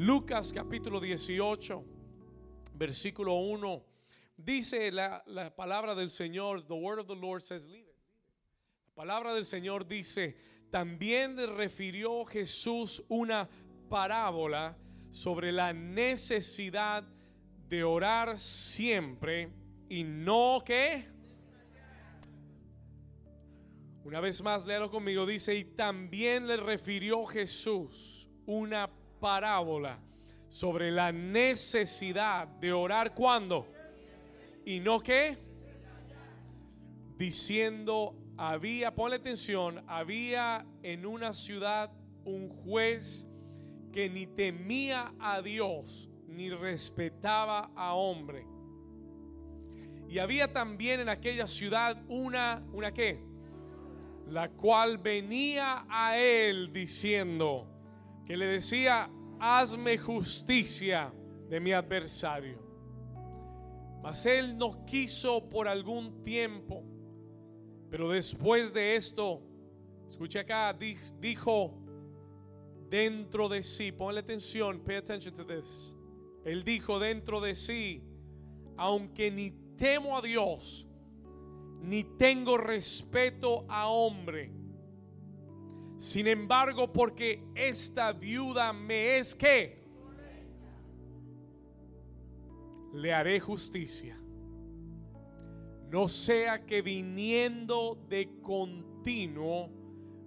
Lucas capítulo 18, versículo 1, dice la, la palabra del Señor, the word of the Lord says, leave it. La palabra del Señor dice, también le refirió Jesús una parábola sobre la necesidad de orar siempre y no que... Una vez más, léalo conmigo, dice, y también le refirió Jesús una parábola sobre la necesidad de orar cuando y no que diciendo había, ponle atención, había en una ciudad un juez que ni temía a Dios ni respetaba a hombre. Y había también en aquella ciudad una, una qué? La cual venía a él diciendo, que le decía, hazme justicia de mi adversario. Mas él no quiso por algún tiempo. Pero después de esto, escuche acá, dijo dentro de sí, ponle atención, pay attention to this. Él dijo dentro de sí, aunque ni temo a Dios, ni tengo respeto a hombre, sin embargo, porque esta viuda me es que le haré justicia. No sea que viniendo de continuo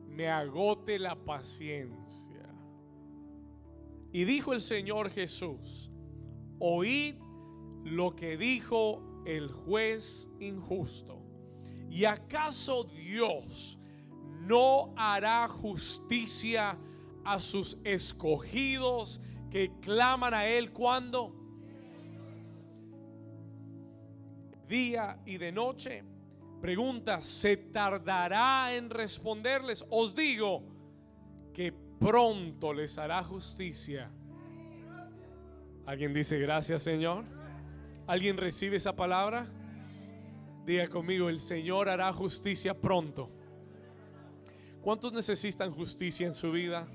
me agote la paciencia. Y dijo el Señor Jesús, oíd lo que dijo el juez injusto. ¿Y acaso Dios no hará justicia a sus escogidos que claman a Él cuando? Día y de noche. Pregunta, ¿se tardará en responderles? Os digo que pronto les hará justicia. ¿Alguien dice gracias Señor? ¿Alguien recibe esa palabra? Diga conmigo, el Señor hará justicia pronto. ¿Cuántos necesitan justicia en su vida?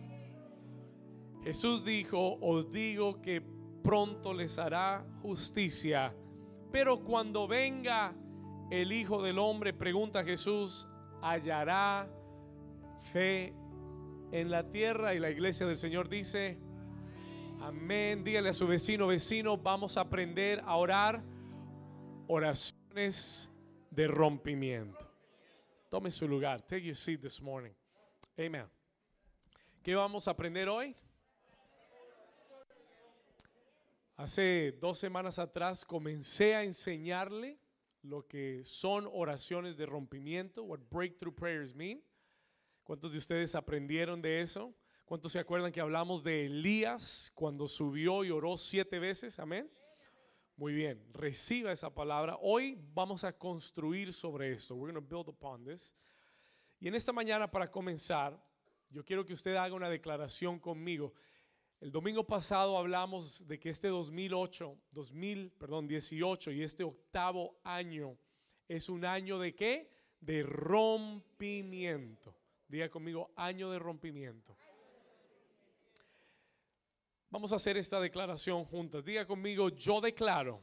Jesús dijo, os digo que pronto les hará justicia. Pero cuando venga el Hijo del Hombre, pregunta Jesús, ¿hallará fe en la tierra? Y la iglesia del Señor dice, amén. Dígale a su vecino, vecino, vamos a aprender a orar oraciones de rompimiento. Tome su lugar. Take your seat this morning. Amen. ¿Qué vamos a aprender hoy? Hace dos semanas atrás comencé a enseñarle lo que son oraciones de rompimiento, what breakthrough prayers mean. ¿Cuántos de ustedes aprendieron de eso? ¿Cuántos se acuerdan que hablamos de Elías cuando subió y oró siete veces? Amén. Muy bien, reciba esa palabra. Hoy vamos a construir sobre esto. We're going to build upon this. Y en esta mañana, para comenzar, yo quiero que usted haga una declaración conmigo. El domingo pasado hablamos de que este 2008, 2000, perdón, 18 y este octavo año es un año de qué? De rompimiento. Diga conmigo, año de rompimiento. Vamos a hacer esta declaración juntas. Diga conmigo, yo declaro.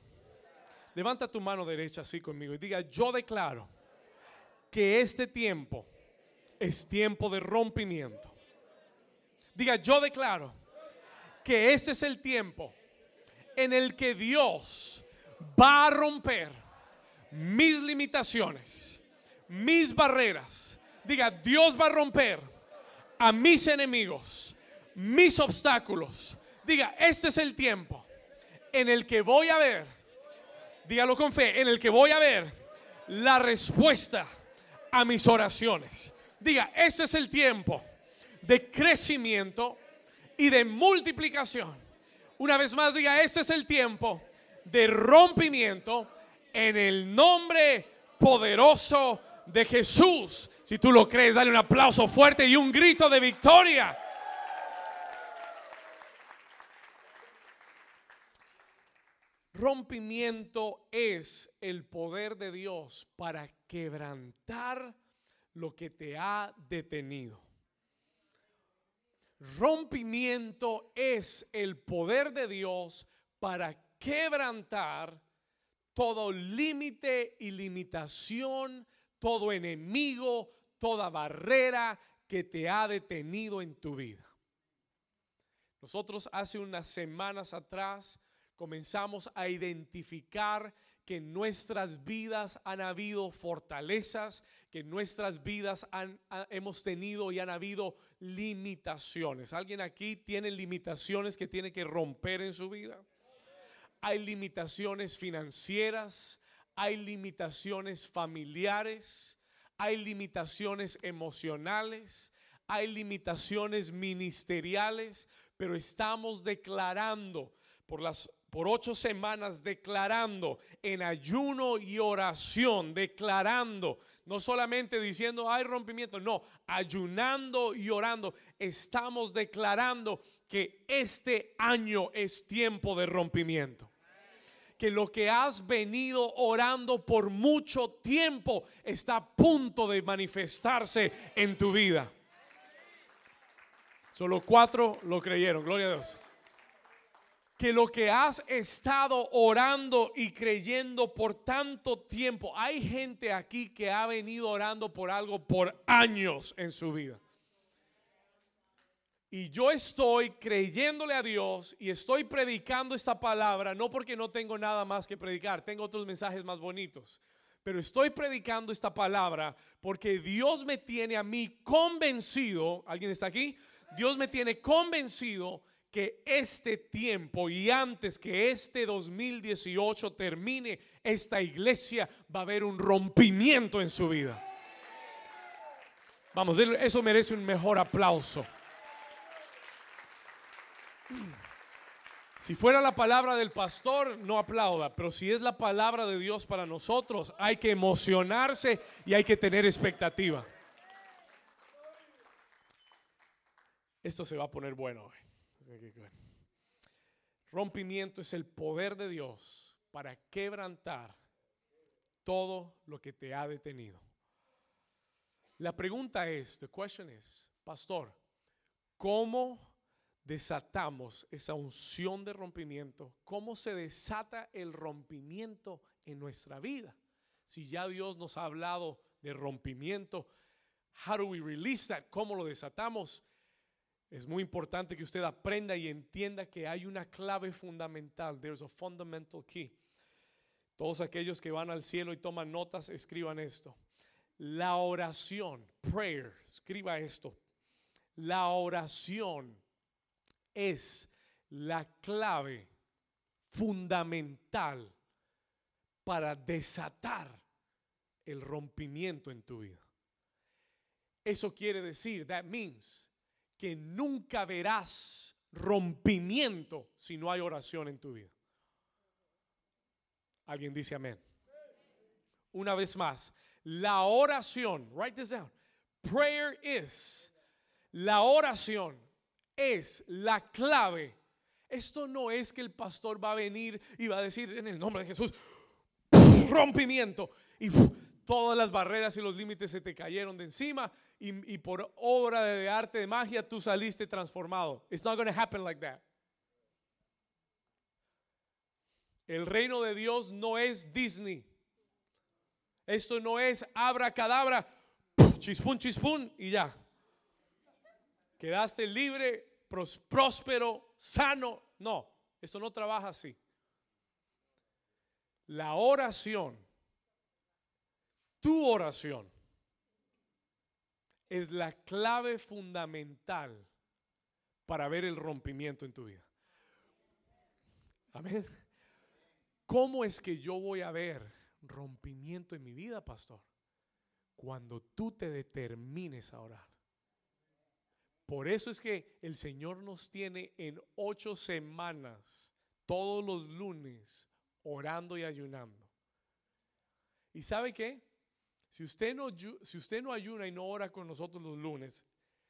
Levanta tu mano derecha así conmigo y diga, yo declaro que este tiempo es tiempo de rompimiento. Diga, yo declaro que este es el tiempo en el que Dios va a romper mis limitaciones, mis barreras. Diga, Dios va a romper a mis enemigos, mis obstáculos, Diga, este es el tiempo en el que voy a ver, dígalo con fe, en el que voy a ver la respuesta a mis oraciones. Diga, este es el tiempo de crecimiento y de multiplicación. Una vez más, diga, este es el tiempo de rompimiento en el nombre poderoso de Jesús. Si tú lo crees, dale un aplauso fuerte y un grito de victoria. Rompimiento es el poder de Dios para quebrantar lo que te ha detenido. Rompimiento es el poder de Dios para quebrantar todo límite y limitación, todo enemigo, toda barrera que te ha detenido en tu vida. Nosotros hace unas semanas atrás comenzamos a identificar que en nuestras vidas han habido fortalezas, que en nuestras vidas hemos tenido y han habido limitaciones. ¿Alguien aquí tiene limitaciones que tiene que romper en su vida? Hay limitaciones financieras, hay limitaciones familiares, hay limitaciones emocionales, hay limitaciones ministeriales, pero estamos declarando por las por ocho semanas declarando en ayuno y oración, declarando, no solamente diciendo hay rompimiento, no, ayunando y orando, estamos declarando que este año es tiempo de rompimiento. Que lo que has venido orando por mucho tiempo está a punto de manifestarse en tu vida. Solo cuatro lo creyeron, gloria a Dios que lo que has estado orando y creyendo por tanto tiempo, hay gente aquí que ha venido orando por algo por años en su vida. Y yo estoy creyéndole a Dios y estoy predicando esta palabra, no porque no tengo nada más que predicar, tengo otros mensajes más bonitos, pero estoy predicando esta palabra porque Dios me tiene a mí convencido, ¿alguien está aquí? Dios me tiene convencido que este tiempo y antes que este 2018 termine, esta iglesia va a haber un rompimiento en su vida. Vamos, eso merece un mejor aplauso. Si fuera la palabra del pastor, no aplauda, pero si es la palabra de Dios para nosotros, hay que emocionarse y hay que tener expectativa. Esto se va a poner bueno hoy. Rompimiento es el poder de Dios para quebrantar todo lo que te ha detenido. La pregunta es, the question is, pastor, ¿cómo desatamos esa unción de rompimiento? ¿Cómo se desata el rompimiento en nuestra vida? Si ya Dios nos ha hablado de rompimiento, how do we release that? ¿Cómo lo desatamos? Es muy importante que usted aprenda y entienda que hay una clave fundamental. There's a fundamental key. Todos aquellos que van al cielo y toman notas, escriban esto. La oración, prayer, escriba esto. La oración es la clave fundamental para desatar el rompimiento en tu vida. Eso quiere decir, that means que nunca verás rompimiento si no hay oración en tu vida. Alguien dice amén. Una vez más, la oración, write this down. Prayer is, la oración es la clave. Esto no es que el pastor va a venir y va a decir en el nombre de Jesús, rompimiento. Y todas las barreras y los límites se te cayeron de encima y, por obra de arte de magia tú saliste transformado. It's not going to happen like that. El reino de Dios no es Disney. Esto no es abra cadabra, chispun, chispun y ya. Quedaste libre, próspero, sano. No, esto no trabaja así. La oración, tu oración, es la clave fundamental para ver el rompimiento en tu vida. Amén. ¿Cómo es que yo voy a ver rompimiento en mi vida, pastor? Cuando tú te determines a orar. Por eso es que el Señor nos tiene en ocho semanas, todos los lunes, orando y ayunando. ¿Y sabe qué? Si usted, no, si ayuna y no ora con nosotros los lunes,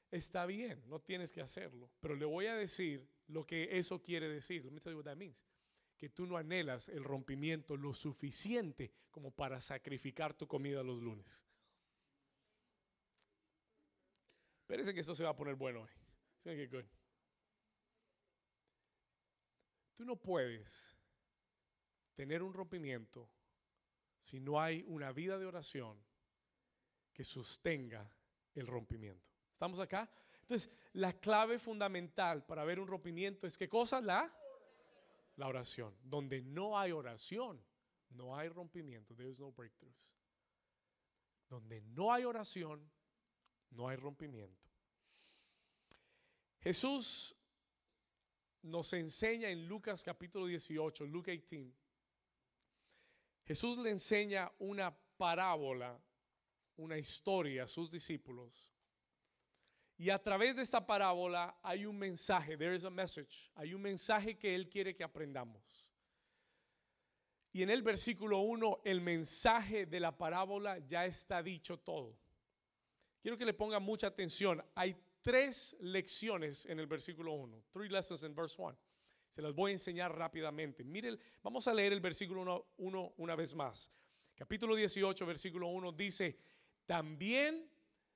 está bien, no tienes que hacerlo. Pero le voy a decir lo que eso quiere decir. Let me tell you what that means. Que tú no anhelas el rompimiento lo suficiente como para sacrificar tu comida los lunes. Espérese que esto se va a poner bueno hoy. Tú no puedes tener un rompimiento si no hay una vida de oración que sostenga el rompimiento. ¿Estamos acá? Entonces, la clave fundamental para ver un rompimiento es qué cosa? La, la oración. Donde no hay oración, no hay rompimiento. There is no breakthroughs. Donde no hay oración, no hay rompimiento. Jesús nos enseña en Lucas capítulo 18, Luke 18. Jesús le enseña una parábola, una historia a sus discípulos. Y a través de esta parábola hay un mensaje, there is a message, hay un mensaje que Él quiere que aprendamos. Y en el versículo 1, el mensaje de la parábola ya está dicho todo. Quiero que le ponga mucha atención. Hay tres lecciones en el versículo 1. Three lessons in verse 1. Se las voy a enseñar rápidamente. Miren, vamos a leer el versículo 1 una vez más. Capítulo 18, versículo 1 dice, también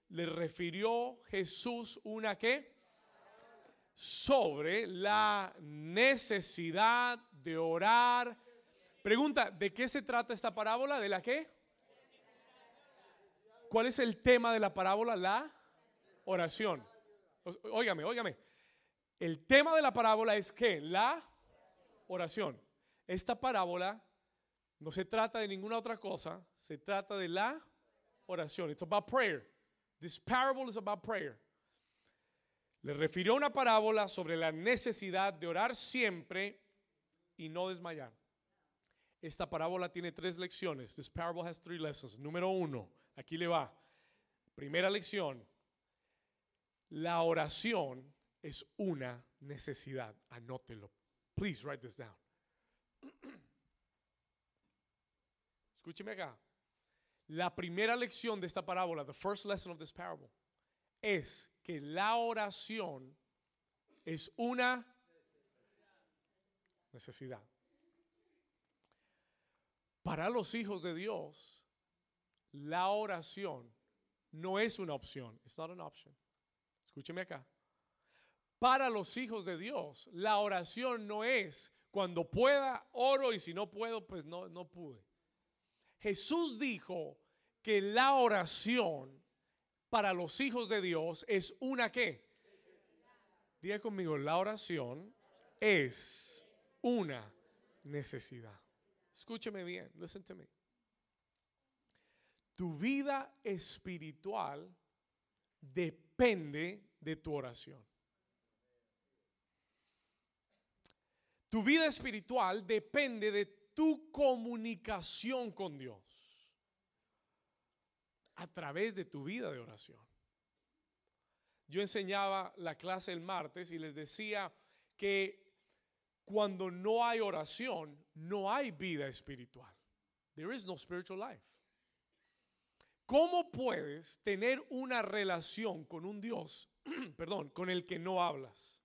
le refirió Jesús una que sobre la necesidad de orar. Pregunta, ¿de qué se trata esta parábola? ¿De la qué? ¿Cuál es el tema de la parábola? La oración. Óigame, óigame. El tema de la parábola es que la oración. Esta parábola no se trata de ninguna otra cosa, se trata de la oración. It's about prayer. This parable is about prayer. Le refirió una parábola sobre la necesidad de orar siempre y no desmayar. Esta parábola tiene tres lecciones. This parable has three lessons. Número uno, aquí le va. Primera lección, la oración es una necesidad. Anótelo. Please write this down. Escúcheme acá. La primera lección de esta parábola, the first lesson of this parable, es que la oración es una necesidad. Para los hijos de Dios, la oración no es una opción. It's not an option. Escúcheme acá. Para los hijos de Dios, la oración no es cuando pueda oro y si no puedo, pues no, no pude. Jesús dijo que la oración para los hijos de Dios es una qué. Diga conmigo, la oración es una necesidad. Escúcheme bien, listen to me. Tu vida espiritual depende de tu oración. Tu vida espiritual depende de tu comunicación con Dios a través de tu vida de oración. Yo enseñaba la clase el martes y les decía que cuando no hay oración, no hay vida espiritual. There is no spiritual life. ¿Cómo puedes tener una relación con un Dios, perdón, con el que no hablas?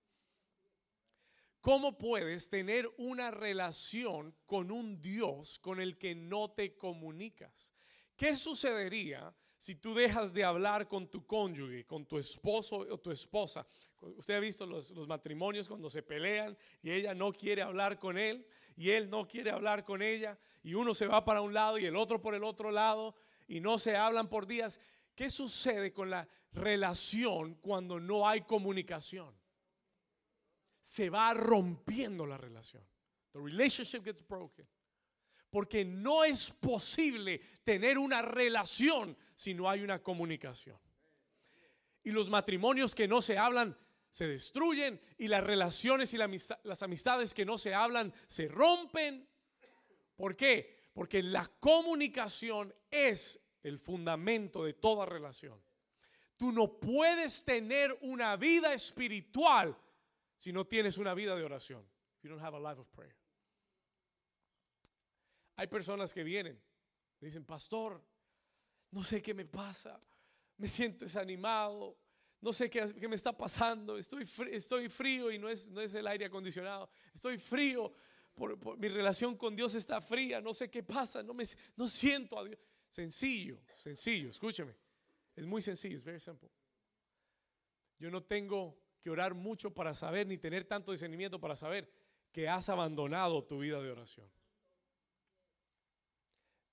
¿Cómo puedes tener una relación con un Dios con el que no te comunicas? ¿Qué sucedería si tú dejas de hablar con tu cónyuge, con tu esposo o tu esposa? Usted ha visto los, matrimonios cuando se pelean y ella no quiere hablar con él y él no quiere hablar con ella y uno se va para un lado y el otro por el otro lado y no se hablan por días. ¿Qué sucede con la relación cuando no hay comunicación? Se va rompiendo la relación. The relationship gets broken. Porque no es posible tener una relación si no hay una comunicación. Y los matrimonios que no se hablan se destruyen y las relaciones y las amistades que no se hablan se rompen. ¿Por qué? Porque la comunicación es el fundamento de toda relación. Tú no puedes tener una vida espiritual si no tienes una vida de oración. you don't have a life of prayer. Hay personas que vienen, dicen, pastor, no sé qué me pasa, me siento desanimado, no sé qué, me está pasando, estoy, estoy frío y no es, no es el aire acondicionado, estoy frío, por, mi relación con Dios está fría, no sé qué pasa, no, me, no siento a Dios. Sencillo, sencillo, escúcheme, es muy sencillo, es very simple. Yo no tengo que orar mucho para saber, ni tener tanto discernimiento para saber que has abandonado tu vida de oración.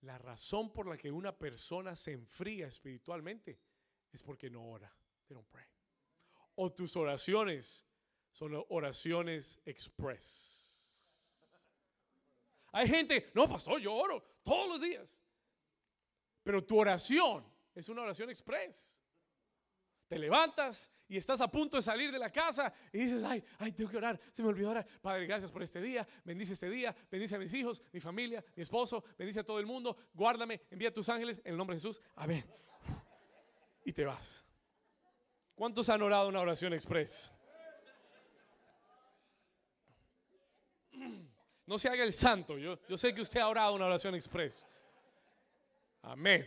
La razón por la que una persona se enfría espiritualmente es porque no ora. They don't pray. O tus oraciones son oraciones express. Hay gente, no, pastor, yo oro todos los días. Pero tu oración es una oración express. Te levantas y estás a punto de salir de la casa y dices, ay, ay, tengo que orar, se me olvidó orar. Padre, gracias por este día, bendice este día, bendice a mis hijos, mi familia, mi esposo, bendice a todo el mundo, guárdame, envía a tus ángeles en el nombre de Jesús. Amén. Y te vas. ¿Cuántos han orado una oración express? No se haga el santo. Yo, yo sé que usted ha orado una oración express. Amén.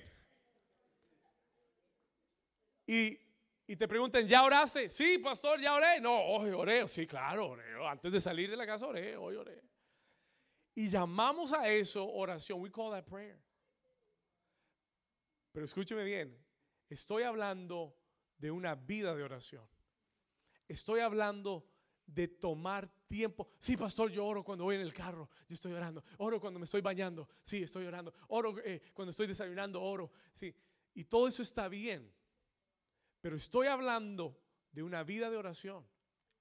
Y, y te preguntan, ¿ya oraste? Sí, pastor, ya oré. No, hoy oré. Sí, claro, oré. Antes de salir de la casa oré, hoy oré. Y llamamos a eso oración. We call that prayer. Pero escúcheme bien. Estoy hablando de una vida de oración. Estoy hablando de tomar tiempo. Sí, pastor, yo oro cuando voy en el carro, yo estoy orando. Oro cuando me estoy bañando, sí, estoy orando. Oro eh, cuando estoy desayunando, oro. Sí, y todo eso está bien. Pero estoy hablando de una vida de oración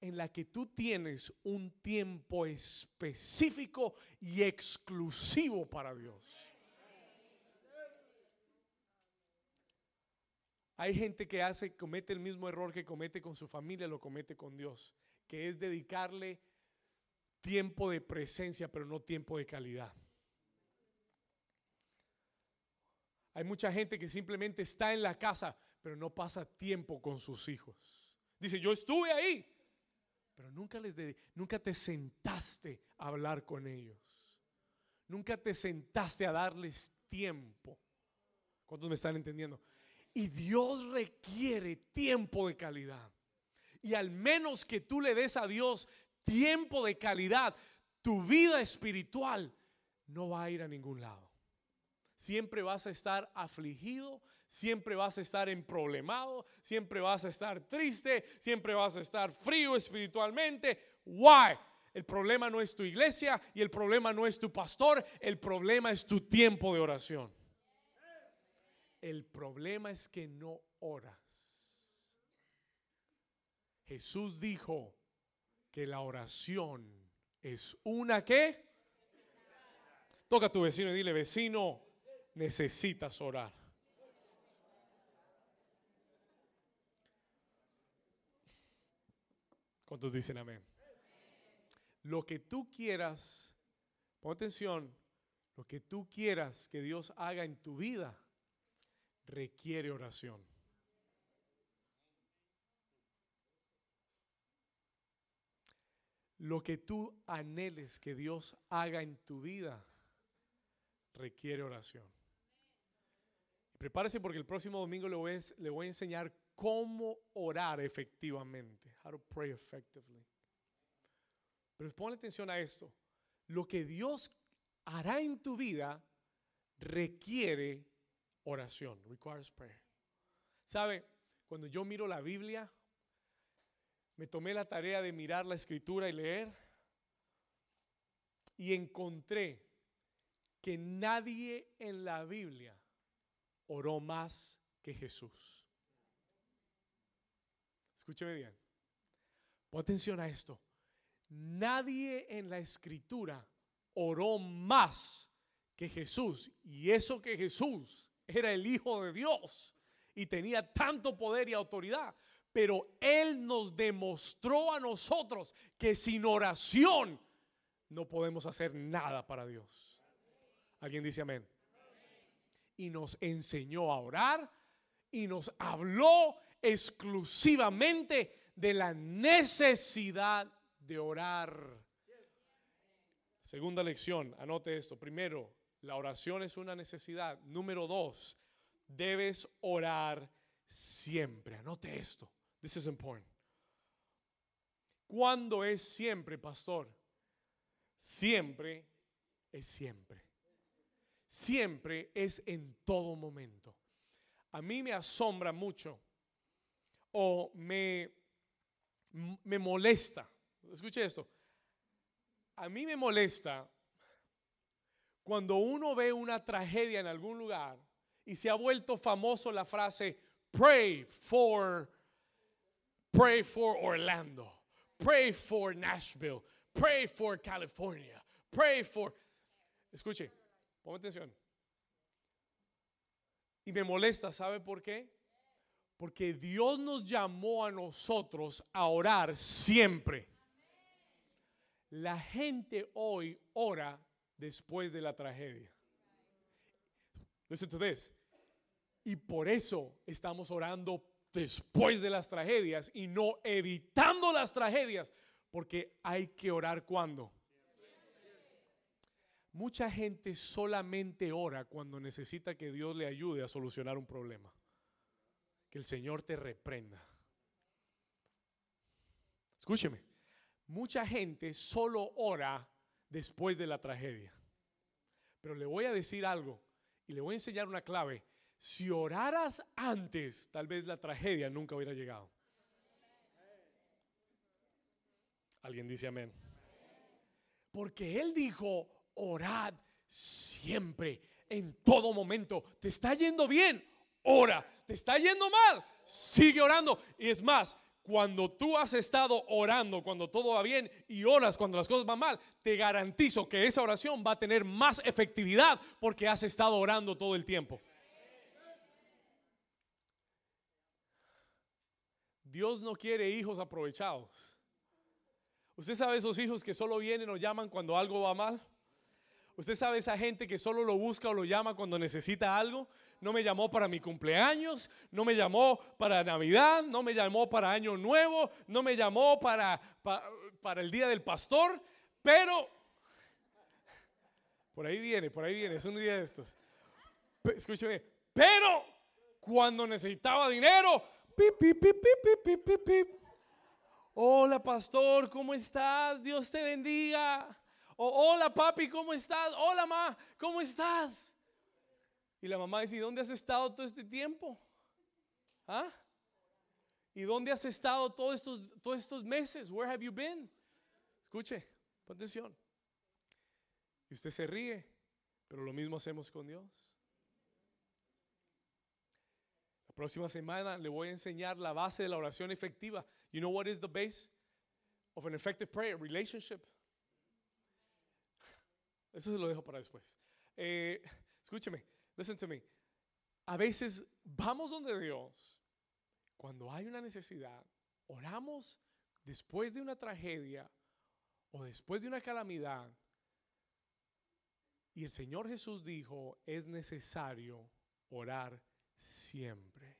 en la que tú tienes un tiempo específico y exclusivo para Dios. Hay gente que hace, comete el mismo error que comete con su familia, lo comete con Dios que es dedicarle tiempo de presencia, pero no tiempo de calidad. Hay mucha gente que simplemente está en la casa, pero no pasa tiempo con sus hijos. Dice, yo estuve ahí, pero nunca les nunca te sentaste a hablar con ellos. Nunca te sentaste a darles tiempo. ¿Cuántos me están entendiendo? Y Dios requiere tiempo de calidad y al menos que tú le des a Dios tiempo de calidad, tu vida espiritual no va a ir a ningún lado. Siempre vas a estar afligido, siempre vas a estar en problemado, siempre vas a estar triste, siempre vas a estar frío espiritualmente. Why? El problema no es tu iglesia y el problema no es tu pastor, el problema es tu tiempo de oración. El problema es que no oras. Jesús dijo que la oración es una que. Toca a tu vecino y dile, vecino, necesitas orar. ¿Cuántos dicen amén? Lo que tú quieras, pon atención, lo que tú quieras que Dios haga en tu vida requiere oración. Lo que tú anheles que Dios haga en tu vida requiere oración. Prepárese porque el próximo domingo le voy, le voy a enseñar cómo orar efectivamente. How to pray effectively. Pero pon atención a esto. Lo que Dios hará en tu vida requiere oración. Requires prayer. ¿Sabe? Cuando yo miro la Biblia, me tomé la tarea de mirar la escritura y leer y encontré que nadie en la Biblia oró más que Jesús. Escúcheme bien. Pon atención a esto. Nadie en la escritura oró más que Jesús. Y eso que Jesús era el Hijo de Dios y tenía tanto poder y autoridad pero Él nos demostró a nosotros que sin oración no podemos hacer nada para Dios. ¿Alguien dice amén? Y nos enseñó a orar y nos habló exclusivamente de la necesidad de orar. Segunda lección, anote esto. Primero, la oración es una necesidad. Número dos, debes orar siempre. Anote esto. This is important. ¿Cuándo es siempre, pastor? Siempre es siempre. Siempre es en todo momento. A mí me asombra mucho o me, me molesta. Escuche esto. A mí me molesta cuando uno ve una tragedia en algún lugar y se ha vuelto famoso la frase pray for pray for Orlando, pray for Nashville, pray for California, pray for Escuche, ponme atención. Y me molesta, ¿sabe por qué? Porque Dios nos llamó a nosotros a orar siempre. La gente hoy ora después de la tragedia. Listen to this. Y por eso estamos orando después de las tragedias y no evitando las tragedias, porque hay que orar cuando. Mucha gente solamente ora cuando necesita que Dios le ayude a solucionar un problema. Que el Señor te reprenda. Escúcheme. Mucha gente solo ora después de la tragedia. Pero le voy a decir algo y le voy a enseñar una clave. Si oraras antes, tal vez la tragedia nunca hubiera llegado. Alguien dice amén. Porque Él dijo, orad siempre, en todo momento. ¿Te está yendo bien? Ora. ¿Te está yendo mal? Sigue orando. Y es más, cuando tú has estado orando, cuando todo va bien y oras cuando las cosas van mal, te garantizo que esa oración va a tener más efectividad porque has estado orando todo el tiempo. Dios no quiere hijos aprovechados. ¿Usted sabe esos hijos que solo vienen o llaman cuando algo va mal? Usted sabe esa gente que solo lo busca o lo llama cuando necesita algo. No me llamó para mi cumpleaños, no me llamó para Navidad, no me llamó para Año Nuevo, no me llamó para, para, el Día del Pastor, pero... Por ahí viene, por ahí viene, es un día de estos. Escúcheme, pero cuando necesitaba dinero, pip, pip, pip, pip, pip, pip, pip. Hola pastor, ¿cómo estás? Dios te bendiga. O hola papi, ¿cómo estás? Hola ma, ¿cómo estás? Y la mamá dice, ¿y dónde has estado todo este tiempo? ¿Ah? ¿Y dónde has estado todos estos, todos estos meses? Where have you been? Escuche, pon atención. Y usted se ríe, pero lo mismo hacemos con Dios. La próxima semana le voy a enseñar la base de la oración efectiva. You know what is the base of an effective prayer? Relationship. Eso se lo dejo para después. Eh, escúcheme, listen to me. A veces vamos donde Dios cuando hay una necesidad, oramos después de una tragedia o después de una calamidad. Y el Señor Jesús dijo, es necesario orar siempre.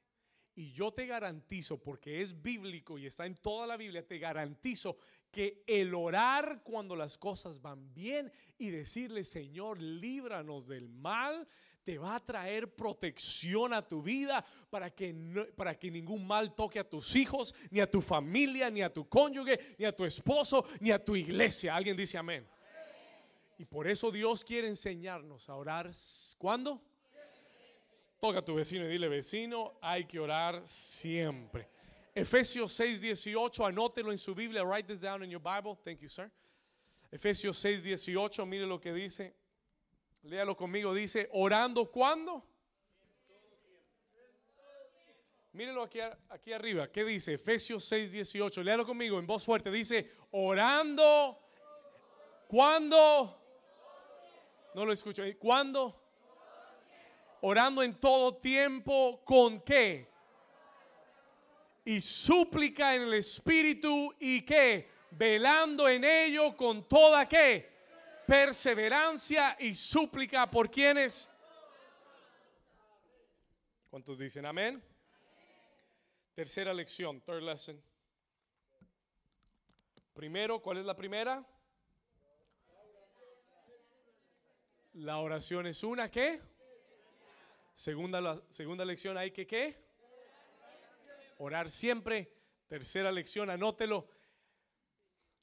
Y yo te garantizo, porque es bíblico y está en toda la Biblia, te garantizo que el orar cuando las cosas van bien y decirle, Señor, líbranos del mal, te va a traer protección a tu vida para que, no- para que ningún mal toque a tus hijos, ni a tu familia, ni a tu cónyuge, ni a tu esposo, ni a tu iglesia. Alguien dice amén. Y por eso Dios quiere enseñarnos a orar. ¿Cuándo? Toca a tu vecino y dile, vecino, hay que orar siempre. Efesios 6, 18, anótelo en su Biblia, write this down in your Bible. Thank you, sir. Efesios 6, 18, mire lo que dice. Léalo conmigo, dice, orando cuándo? Mírelo aquí, aquí arriba, ¿qué dice? Efesios 6, 18, léalo conmigo en voz fuerte, dice, orando, ¿cuándo? No lo escucho, ¿cuándo? Orando en todo tiempo con qué? Y súplica en el Espíritu y qué? Velando en ello con toda qué? Perseverancia y súplica por quienes. ¿Cuántos dicen amén? Tercera lección, third lesson. Primero, ¿cuál es la primera? La oración es una, ¿qué? Segunda, segunda lección hay que qué? Orar siempre. Tercera lección, anótelo.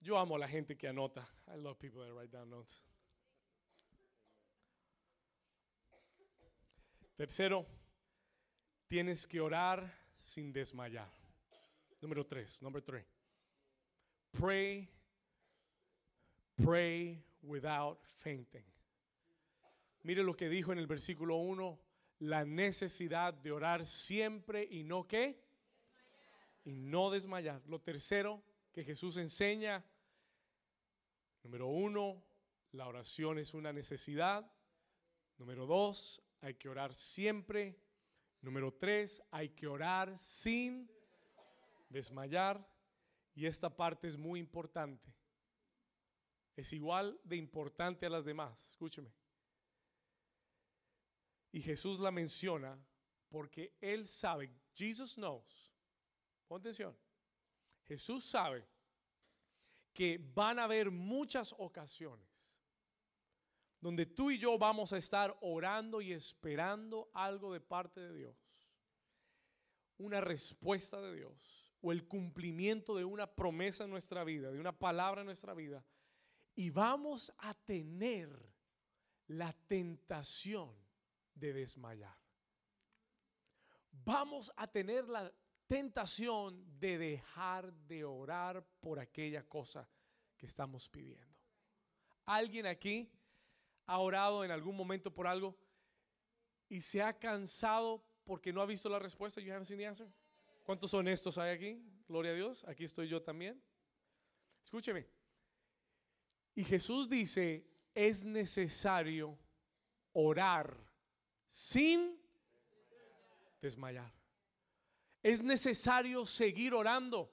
Yo amo a la gente que anota. I love people that write down notes. Tercero, tienes que orar sin desmayar. Número tres, number three. Pray, pray without fainting. Mire lo que dijo en el versículo 1, la necesidad de orar siempre y no qué? Y no desmayar. Lo tercero que Jesús enseña, número uno, la oración es una necesidad. Número dos, hay que orar siempre. Número tres, hay que orar sin desmayar. Y esta parte es muy importante. Es igual de importante a las demás. Escúcheme. Y Jesús la menciona porque Él sabe, Jesus knows, pon atención, Jesús sabe que van a haber muchas ocasiones donde tú y yo vamos a estar orando y esperando algo de parte de Dios, una respuesta de Dios o el cumplimiento de una promesa en nuestra vida, de una palabra en nuestra vida, y vamos a tener la tentación de desmayar. Vamos a tener la tentación de dejar de orar por aquella cosa que estamos pidiendo. ¿Alguien aquí ha orado en algún momento por algo y se ha cansado porque no ha visto la respuesta? You haven't seen the answer. ¿Cuántos honestos hay aquí? Gloria a Dios. Aquí estoy yo también. Escúcheme. Y Jesús dice, es necesario orar sin desmayar. Es necesario seguir orando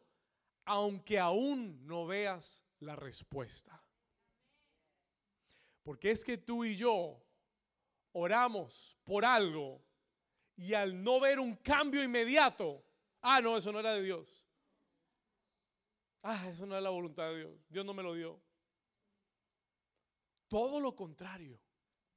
aunque aún no veas la respuesta. Porque es que tú y yo oramos por algo y al no ver un cambio inmediato, ah, no, eso no era de Dios. Ah, eso no es la voluntad de Dios. Dios no me lo dio. Todo lo contrario,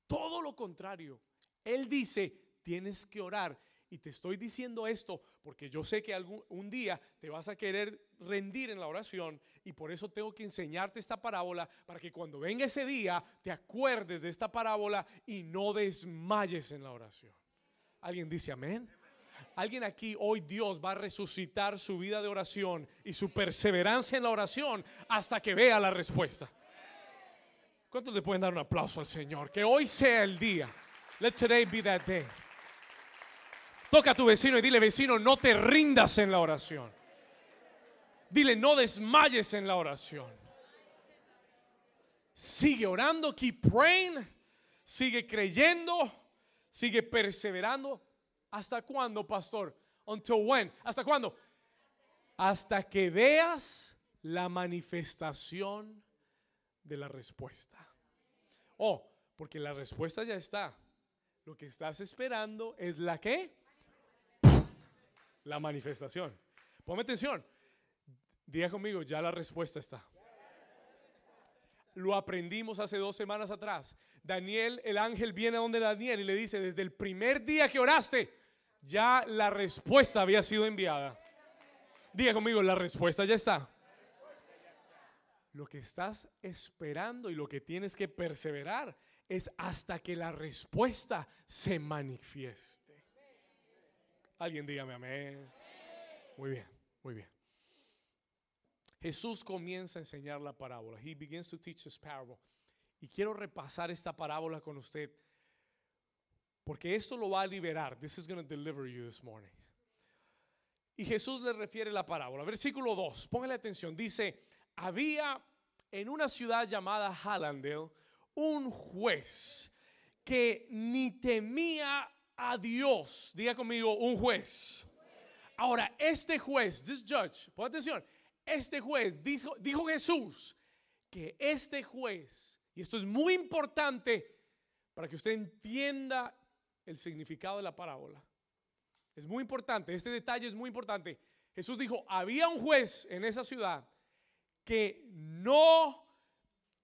todo lo contrario. Él dice, tienes que orar. Y te estoy diciendo esto porque yo sé que algún un día te vas a querer rendir en la oración y por eso tengo que enseñarte esta parábola para que cuando venga ese día te acuerdes de esta parábola y no desmayes en la oración. ¿Alguien dice amén? Alguien aquí hoy Dios va a resucitar su vida de oración y su perseverancia en la oración hasta que vea la respuesta. ¿Cuántos le pueden dar un aplauso al Señor? Que hoy sea el día. Let today be that day. Toca a tu vecino y dile, vecino, no te rindas en la oración. Dile, no desmayes en la oración. Sigue orando, keep praying, sigue creyendo, sigue perseverando. ¿Hasta cuándo, pastor? Until when? ¿Hasta cuándo? Hasta que veas la manifestación de la respuesta. Oh, porque la respuesta ya está. Lo que estás esperando es la que? La manifestación. Ponme atención. Diga conmigo, ya la respuesta está. Lo aprendimos hace dos semanas atrás. Daniel, el ángel viene a donde Daniel y le dice, desde el primer día que oraste, ya la respuesta había sido enviada. Diga conmigo, la respuesta ya está. Lo que estás esperando y lo que tienes que perseverar es hasta que la respuesta se manifieste. Alguien dígame amén. Muy bien, muy bien. Jesús comienza a enseñar la parábola. He begins to teach this parable. Y quiero repasar esta parábola con usted porque esto lo va a liberar. This is going to deliver you this morning. Y Jesús le refiere la parábola. Versículo 2, póngale atención. Dice, había en una ciudad llamada Hallandale un juez que ni temía a Dios. Diga conmigo, un juez. Ahora, este juez, this judge, pon atención, este juez, dijo, dijo Jesús, que este juez, y esto es muy importante para que usted entienda el significado de la parábola. Es muy importante, este detalle es muy importante. Jesús dijo, había un juez en esa ciudad que no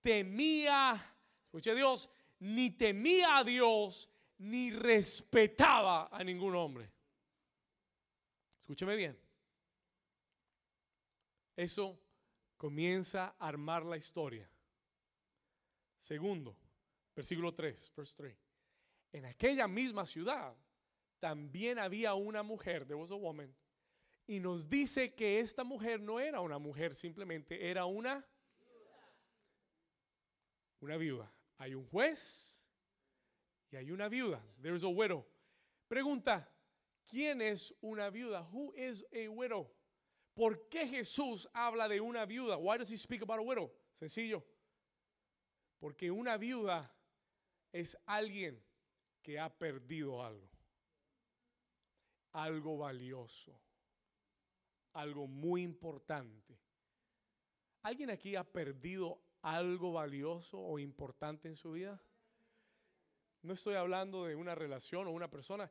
temía, escuche Dios, ni temía a Dios, ni respetaba a ningún hombre. Escúcheme bien. Eso comienza a armar la historia. Segundo, versículo 3, verse 3. En aquella misma ciudad también había una mujer, there was a woman, Y nos dice que esta mujer no era una mujer, simplemente era una una viuda. Hay un juez y hay una viuda. There's a widow. Pregunta, ¿quién es una viuda? Who is a widow? ¿Por qué Jesús habla de una viuda? Why does he speak about a widow? Sencillo. Porque una viuda es alguien que ha perdido algo. Algo valioso. Algo muy importante. ¿Alguien aquí ha perdido algo valioso o importante en su vida? No estoy hablando de una relación o una persona.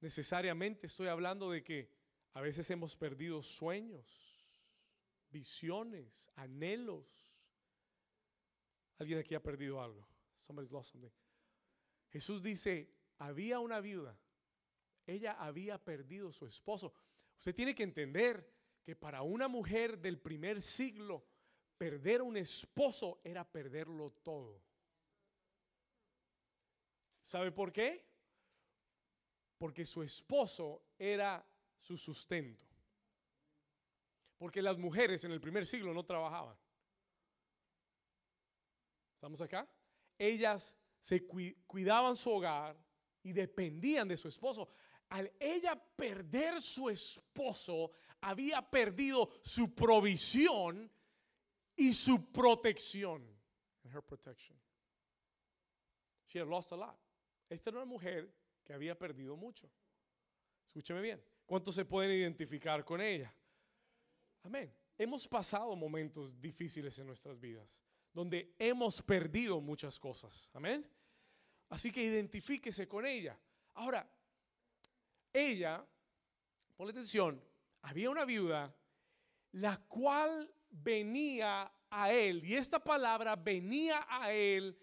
Necesariamente estoy hablando de que a veces hemos perdido sueños, visiones, anhelos. Alguien aquí ha perdido algo. Somebody's lost something. Jesús dice, había una viuda. Ella había perdido su esposo. Usted tiene que entender que para una mujer del primer siglo, perder un esposo era perderlo todo. ¿Sabe por qué? Porque su esposo era su sustento. Porque las mujeres en el primer siglo no trabajaban. ¿Estamos acá? Ellas se cuidaban su hogar y dependían de su esposo. Al ella perder su esposo, había perdido su provisión y su protección. her protection. She had lost a lot. Esta era una mujer que había perdido mucho. Escúcheme bien. ¿Cuántos se pueden identificar con ella? Amén. Hemos pasado momentos difíciles en nuestras vidas donde hemos perdido muchas cosas. Amén. Así que identifíquese con ella. Ahora, ella, ponle atención, había una viuda la cual venía a él. Y esta palabra venía a él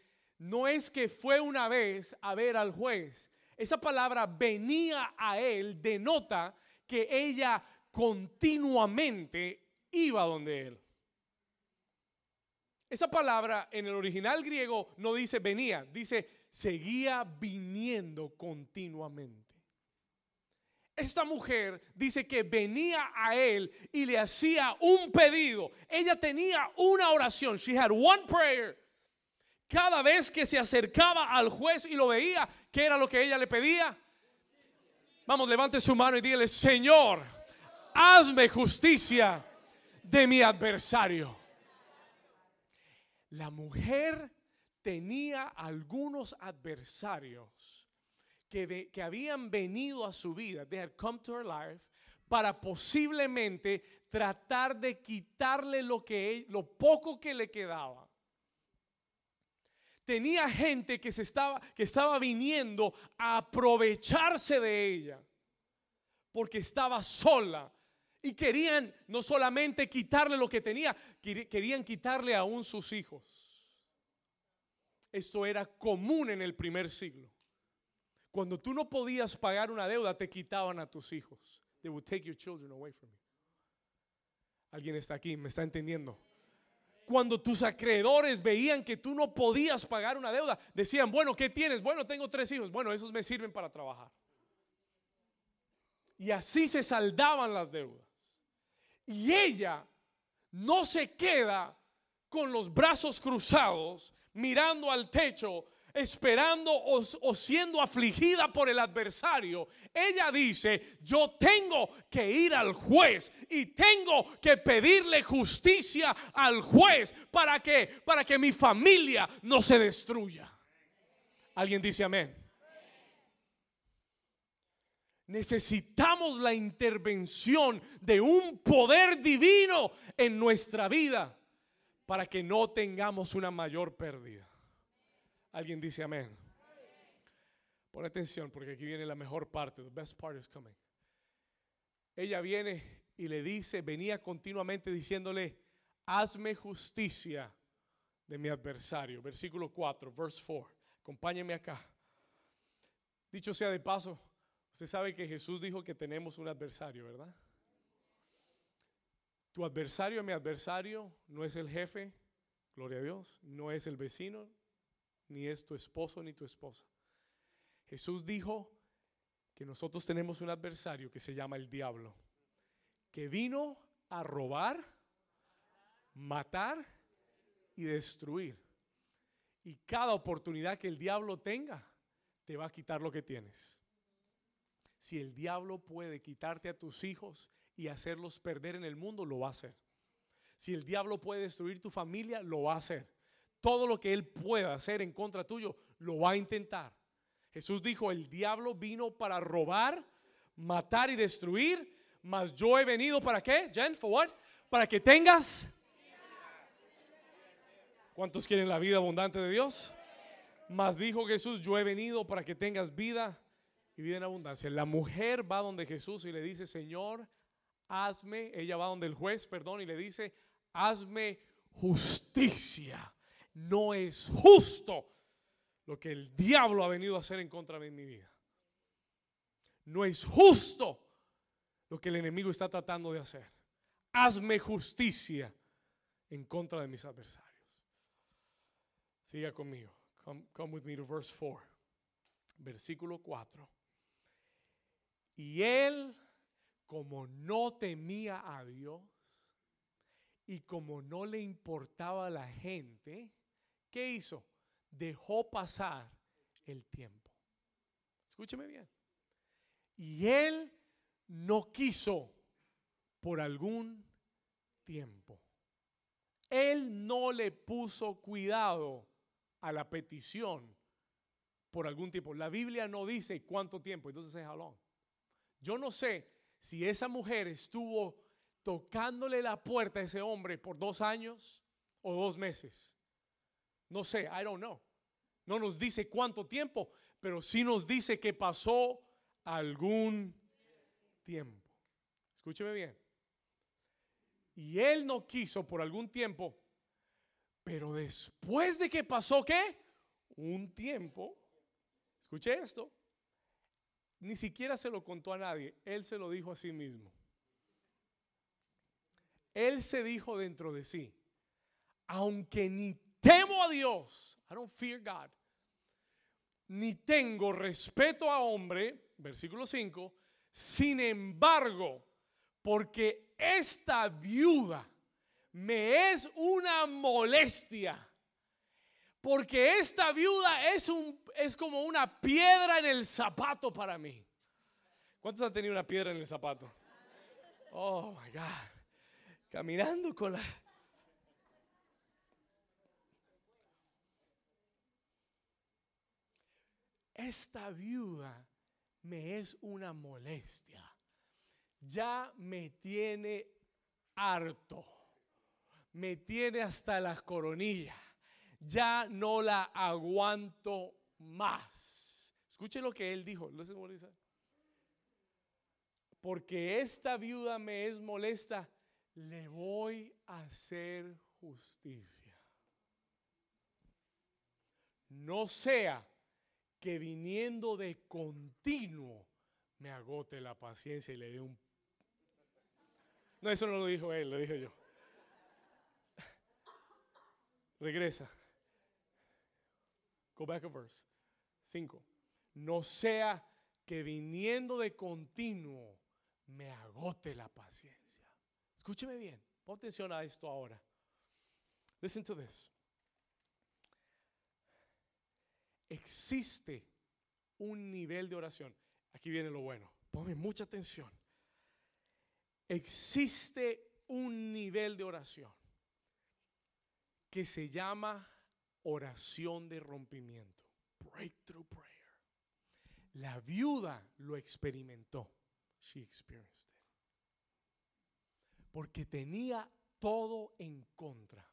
no es que fue una vez a ver al juez. Esa palabra venía a él denota que ella continuamente iba donde él. Esa palabra en el original griego no dice venía, dice seguía viniendo continuamente. Esta mujer dice que venía a él y le hacía un pedido. Ella tenía una oración. She had one prayer. Cada vez que se acercaba al juez y lo veía, ¿qué era lo que ella le pedía? Vamos, levante su mano y dígale, Señor, hazme justicia de mi adversario. La mujer tenía algunos adversarios que, habían venido a su vida, they had come to her life, para posiblemente tratar de quitarle lo, que, lo poco que le quedaba. Tenía gente que, se estaba, que estaba viniendo a aprovecharse de ella porque estaba sola y querían no solamente quitarle lo que tenía, querían quitarle aún sus hijos. Esto era común en el primer siglo. Cuando tú no podías pagar una deuda, te quitaban a tus hijos. They would take your children away from you. Alguien está aquí, me está entendiendo. Cuando tus acreedores veían que tú no podías pagar una deuda, decían, bueno, ¿qué tienes? Bueno, tengo tres hijos. Bueno, esos me sirven para trabajar. Y así se saldaban las deudas. Y ella no se queda con los brazos cruzados, mirando al techo, esperando o, siendo afligida por el adversario, ella dice, yo tengo que ir al juez y tengo que pedirle justicia al juez para que para que mi familia no se destruya. Alguien dice amén. Necesitamos la intervención de un poder divino en nuestra vida para que no tengamos una mayor pérdida. Alguien dice amén. Pon atención porque aquí viene la mejor parte. The best part is coming. Ella viene y le dice, venía continuamente diciéndole, hazme justicia de mi adversario. Versículo 4, verse 4. Acompáñeme acá. Dicho sea de paso, usted sabe que Jesús dijo que tenemos un adversario, ¿verdad? Tu adversario, mi adversario, no es el jefe, gloria a Dios, no es el vecino, ni es tu esposo ni tu esposa. Jesús dijo que nosotros tenemos un adversario que se llama el diablo, que vino a robar, matar y destruir. Y cada oportunidad que el diablo tenga, te va a quitar lo que tienes. Si el diablo puede quitarte a tus hijos y hacerlos perder en el mundo, lo va a hacer. Si el diablo puede destruir tu familia, lo va a hacer. Todo lo que él pueda hacer en contra tuyo, lo va a intentar. Jesús dijo, el diablo vino para robar, matar y destruir, mas yo he venido para qué, Jen, for what? Para que tengas ¿Cuántos quieren la vida abundante de Dios? Mas dijo Jesús, yo he venido para que tengas vida y vida en abundancia. La mujer va donde Jesús y le dice, Señor, hazme, ella va donde el juez, perdón, y le dice, hazme justicia. No es justo lo que el diablo ha venido a hacer en contra de mi vida. No es justo lo que el enemigo está tratando de hacer. Hazme justicia en contra de mis adversarios. Siga conmigo. Come, come with me to verse 4. Versículo 4. Y él, como no temía a Dios y como no le importaba a la gente, ¿qué hizo? Dejó pasar el tiempo. Escúcheme bien. Y él no quiso por algún tiempo. Él no le puso cuidado a la petición por algún tiempo. La Biblia no dice cuánto tiempo, entonces es. Yo no sé si esa mujer estuvo tocándole la puerta a ese hombre por dos años o dos meses. No sé, I don't know. No nos dice cuánto tiempo, pero sí nos dice que pasó algún tiempo. Escúcheme bien. Y él no quiso por algún tiempo pero después de que pasó qué? Un tiempo. Escuche esto. Ni siquiera se lo contó a nadie. Él se lo dijo a sí mismo. Él se dijo dentro de sí, aunque ni a Dios, I don't fear God, ni tengo respeto a hombre, versículo 5, sin embargo, porque esta viuda me es una molestia. Porque esta viuda es, un, es como una piedra en el zapato para mí. ¿Cuántos han tenido una piedra en el zapato? Oh my God. Caminando con la. Esta viuda me es una molestia. Ya me tiene harto me tiene hasta la coronilla. Ya no la aguanto más. Escuche lo que él dijo. Porque esta viuda me es molesta, le voy a hacer justicia. No sea que viniendo de continuo me agote la paciencia y le dé un... No, eso no lo dijo él, lo dije yo. Regresa. Go back a verse. 5. No sea que viniendo de continuo me agote la paciencia. Escúcheme bien. Pon atención a esto ahora. Listen to this. Existe un nivel de oración. Aquí viene lo bueno. Ponme mucha atención. Existe un nivel de oración que se llama oración de rompimiento. Breakthrough prayer. La viuda lo experimentó. She experienced it. Porque tenía todo en contra.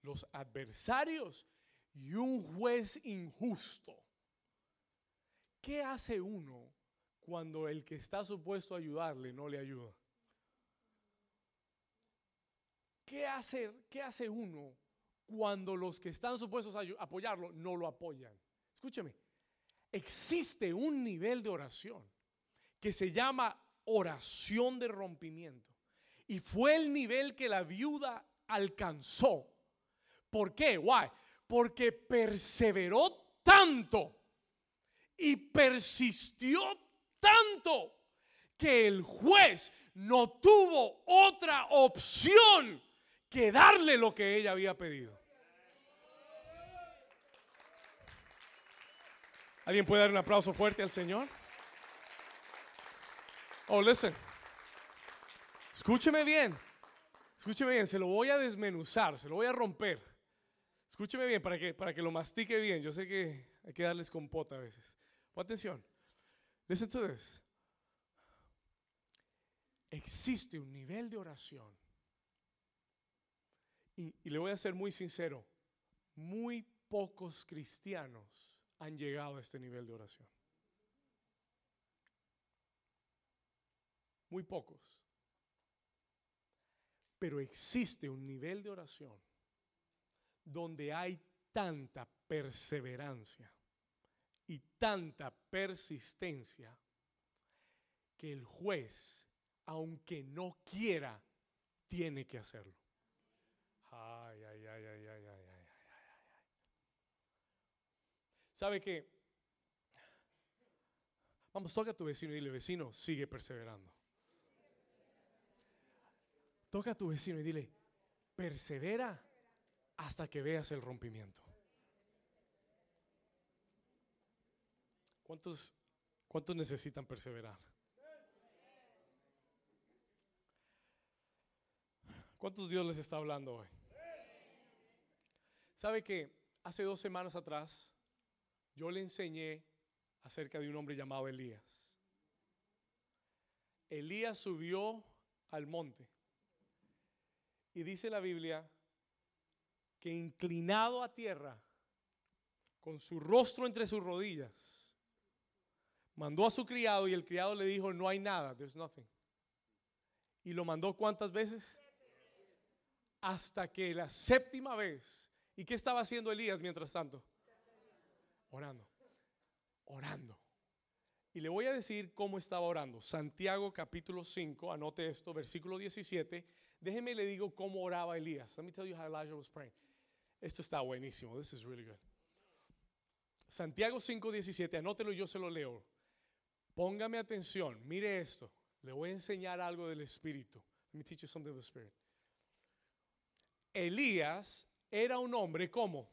Los adversarios y un juez injusto. ¿Qué hace uno cuando el que está supuesto a ayudarle no le ayuda? ¿Qué hace, qué hace uno cuando los que están supuestos a apoyarlo no lo apoyan. Escúcheme, existe un nivel de oración que se llama oración de rompimiento. Y fue el nivel que la viuda alcanzó. ¿Por qué? Why? Porque perseveró tanto y persistió tanto que el juez no tuvo otra opción que darle lo que ella había pedido. ¿Alguien puede dar un aplauso fuerte al Señor? Oh, listen. Escúcheme bien. Escúcheme bien, se lo voy a desmenuzar, se lo voy a romper. Escúcheme bien para que, para que lo mastique bien. Yo sé que hay que darles compota a veces. Pon atención. Listen to. Existe un nivel de oración. Y le voy a ser muy sincero. Muy pocos cristianos han llegado a este nivel de oración. Muy pocos. Pero existe un nivel de oración donde hay tanta perseverancia y tanta persistencia que el juez, aunque no quiera, tiene que hacerlo. Ay, ay, ay, ay, ay, ay, ay, ¿Sabe qué? Vamos, toca a tu vecino y dile, vecino, sigue perseverando. Toca a tu vecino y dile, persevera hasta que veas el rompimiento. ¿Cuántos, cuántos necesitan perseverar? ¿Cuántos Dios les está hablando hoy? ¿Sabe que hace dos semanas atrás yo le enseñé acerca de un hombre llamado Elías? Elías subió al monte y dice la Biblia que inclinado a tierra, con su rostro entre sus rodillas, mandó a su criado y el criado le dijo, no hay nada, there's nothing. Y lo mandó cuántas veces? Hasta que la séptima vez. ¿Y qué estaba haciendo Elías mientras tanto? Orando. Orando. Y le voy a decir cómo estaba orando. Santiago capítulo 5, anote esto, versículo 17. Déjeme le digo cómo oraba Elías. Let me tell you how Elijah was praying. Esto está buenísimo. This is really good. Santiago 5:17, anótelo y yo se lo leo. Póngame atención, mire esto. Le voy a enseñar algo del Espíritu. Let me teach you something of the Spirit. Elías era un hombre como.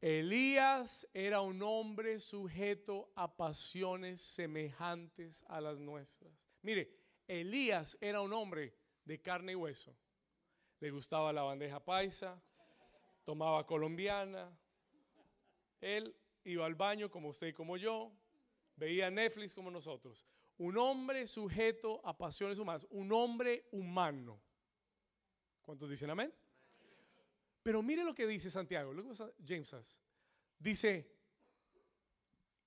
Elías era un hombre sujeto a pasiones semejantes a las nuestras. Mire, Elías era un hombre de carne y hueso. Le gustaba la bandeja paisa, tomaba colombiana. Él iba al baño como usted y como yo, veía Netflix como nosotros. Un hombre sujeto a pasiones humanas, un hombre humano. ¿Cuántos dicen amén? Pero mire lo que dice Santiago, luego James. Dice,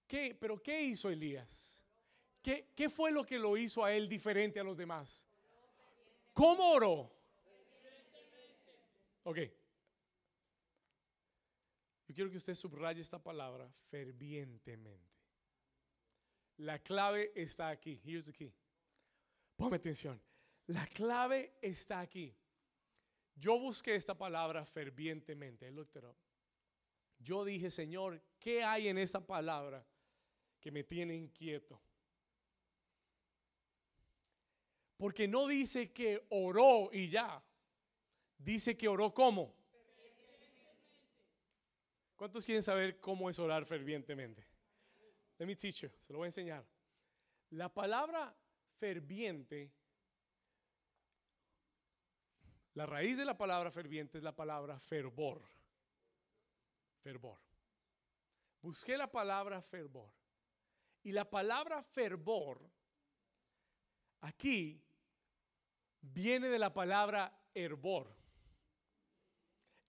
¿qué, ¿pero qué hizo Elías? ¿Qué, ¿Qué fue lo que lo hizo a él diferente a los demás? ¿Cómo oró? Ok. Yo quiero que usted subraye esta palabra fervientemente. La clave está aquí. Here's the key. Ponme atención. La clave está aquí. Yo busqué esta palabra fervientemente. I looked. Yo dije, Señor, ¿qué hay en esa palabra que me tiene inquieto? Porque no dice que oró y ya. Dice que oró como. ¿Cuántos quieren saber cómo es orar fervientemente? Let me teach you, se lo voy a enseñar. La palabra ferviente, la raíz de la palabra ferviente es la palabra fervor. Fervor. Busqué la palabra fervor. Y la palabra fervor aquí viene de la palabra hervor.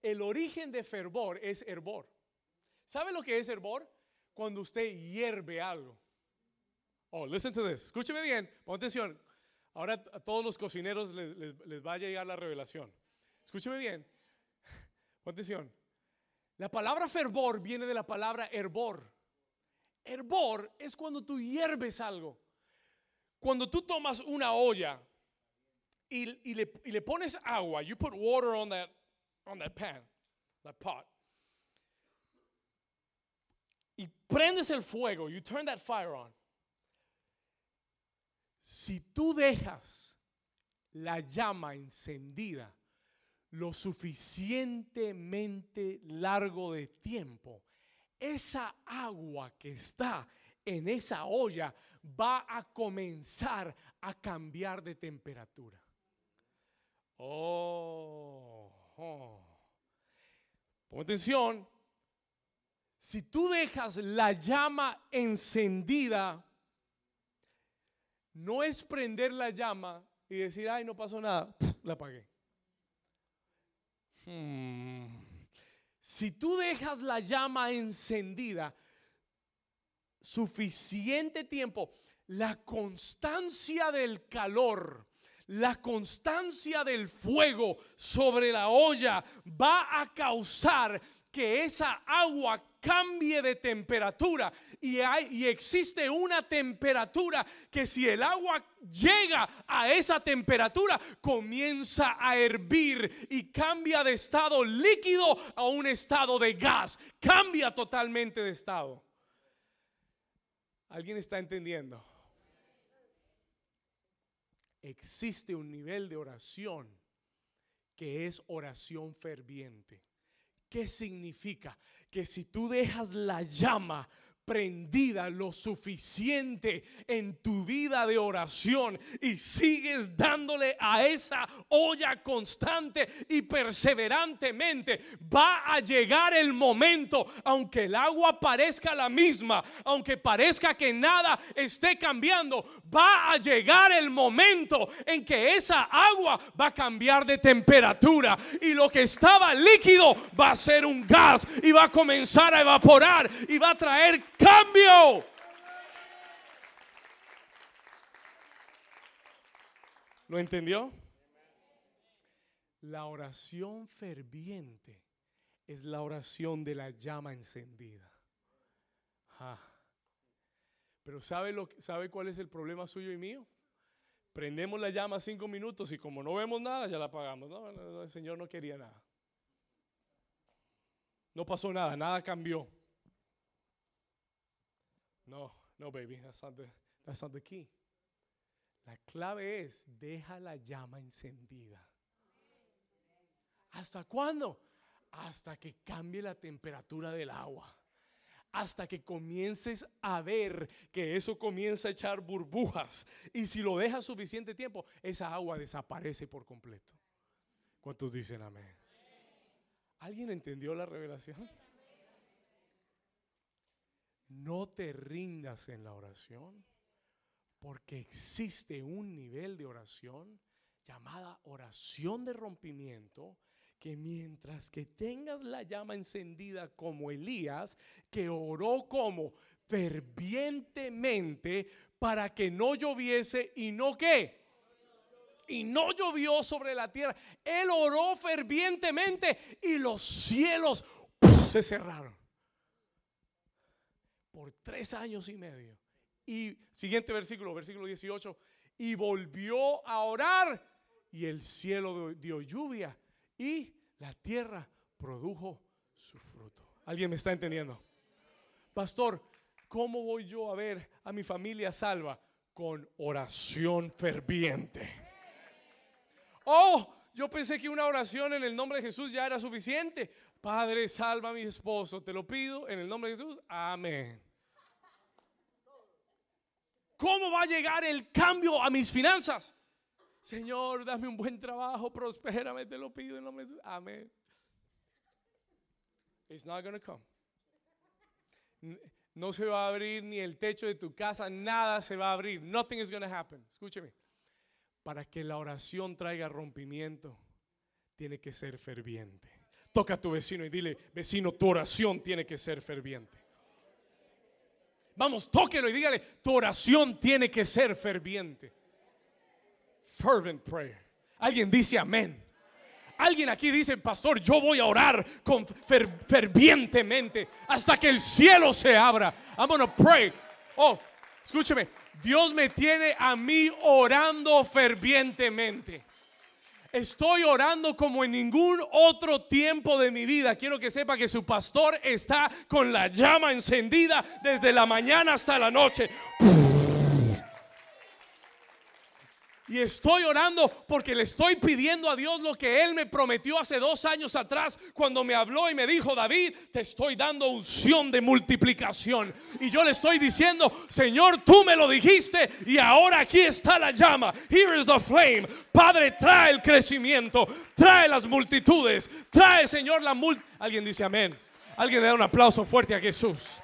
El origen de fervor es hervor. ¿Sabe lo que es hervor? Cuando usted hierve algo. Oh, listen to this. Escúcheme bien, pon atención. Ahora a todos los cocineros les, les va a llegar la revelación. Escúcheme bien. Pon atención. La palabra fervor viene de la palabra hervor. Hervor es cuando tú hierves algo. Cuando tú tomas una olla y, y, le, y le pones agua, you put water on that on that pan, that pot. Y prendes el fuego, you turn that fire on. Si tú dejas la llama encendida lo suficientemente largo de tiempo, esa agua que está en esa olla va a comenzar a cambiar de temperatura. Oh, oh. Pon atención. Si tú dejas la llama encendida, no es prender la llama y decir, ay, no pasó nada, la apagué. Hmm. Si tú dejas la llama encendida suficiente tiempo, la constancia del calor, la constancia del fuego sobre la olla va a causar que esa agua cambie de temperatura y, hay, y existe una temperatura que si el agua llega a esa temperatura comienza a hervir y cambia de estado líquido a un estado de gas, cambia totalmente de estado. ¿Alguien está entendiendo? Existe un nivel de oración que es oración ferviente. ¿Qué significa? Que si tú dejas la llama prendida lo suficiente en tu vida de oración y sigues dándole a esa olla constante y perseverantemente, va a llegar el momento, aunque el agua parezca la misma, aunque parezca que nada esté cambiando, va a llegar el momento en que esa agua va a cambiar de temperatura y lo que estaba líquido va a ser un gas y va a comenzar a evaporar y va a traer cambio. ¿Lo entendió? La oración ferviente es la oración de la llama encendida. Pero ¿sabe, lo, ¿sabe cuál es el problema suyo y mío? Prendemos la llama cinco minutos y como no vemos nada, ya la apagamos. no, el Señor no quería nada. No pasó nada, nada cambió. No, no, baby, that's not the, that's not the key. La clave es, deja la llama encendida. ¿Hasta cuándo? Hasta que cambie la temperatura del agua. Hasta que comiences a ver que eso comienza a echar burbujas. Y si lo dejas suficiente tiempo, esa agua desaparece por completo. ¿Cuántos dicen amén? ¿Alguien entendió la revelación? No te rindas en la oración, porque existe un nivel de oración llamada oración de rompimiento, que mientras que tengas la llama encendida como Elías, que oró como fervientemente para que no lloviese y no qué. Y no llovió sobre la tierra. Él oró fervientemente y los cielos se cerraron por tres años y medio. Y siguiente versículo, versículo 18, y volvió a orar y el cielo dio lluvia y la tierra produjo su fruto. ¿Alguien me está entendiendo? Pastor, ¿cómo voy yo a ver a mi familia salva? Con oración ferviente. Oh, yo pensé que una oración en el nombre de Jesús ya era suficiente. Padre, salva a mi esposo. Te lo pido en el nombre de Jesús. Amén. ¿Cómo va a llegar el cambio a mis finanzas? Señor, dame un buen trabajo, prospérame, te lo pido en nombre de. Amén. It's not going to come. No se va a abrir ni el techo de tu casa, nada se va a abrir. Nothing is going to happen. Escúcheme. Para que la oración traiga rompimiento, tiene que ser ferviente. Toca a tu vecino y dile, vecino, tu oración tiene que ser ferviente. Vamos, tóquelo y dígale, tu oración tiene que ser ferviente. Fervent prayer. Alguien dice amén. Alguien aquí dice, pastor, yo voy a orar con fervientemente hasta que el cielo se abra. I'm gonna pray. Oh, escúcheme, Dios me tiene a mí orando fervientemente. Estoy orando como en ningún otro tiempo de mi vida. Quiero que sepa que su pastor está con la llama encendida desde la mañana hasta la noche. Y estoy orando porque le estoy pidiendo a Dios lo que Él me prometió hace dos años atrás cuando me habló y me dijo, David, te estoy dando unción de multiplicación. Y yo le estoy diciendo, Señor, tú me lo dijiste y ahora aquí está la llama. Here is the flame. Padre, trae el crecimiento, trae las multitudes, trae, Señor, la multitud. Alguien dice amén. Alguien le da un aplauso fuerte a Jesús.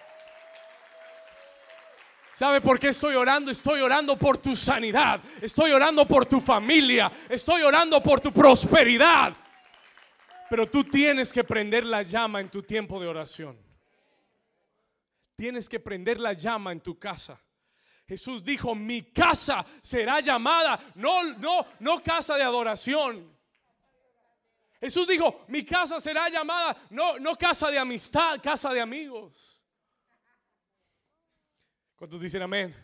¿Sabe por qué estoy orando? Estoy orando por tu sanidad. Estoy orando por tu familia. Estoy orando por tu prosperidad. Pero tú tienes que prender la llama en tu tiempo de oración. Tienes que prender la llama en tu casa. Jesús dijo, mi casa será llamada, no, no, no casa de adoración. Jesús dijo, mi casa será llamada, no, no casa de amistad, casa de amigos. ¿Cuántos dicen amén?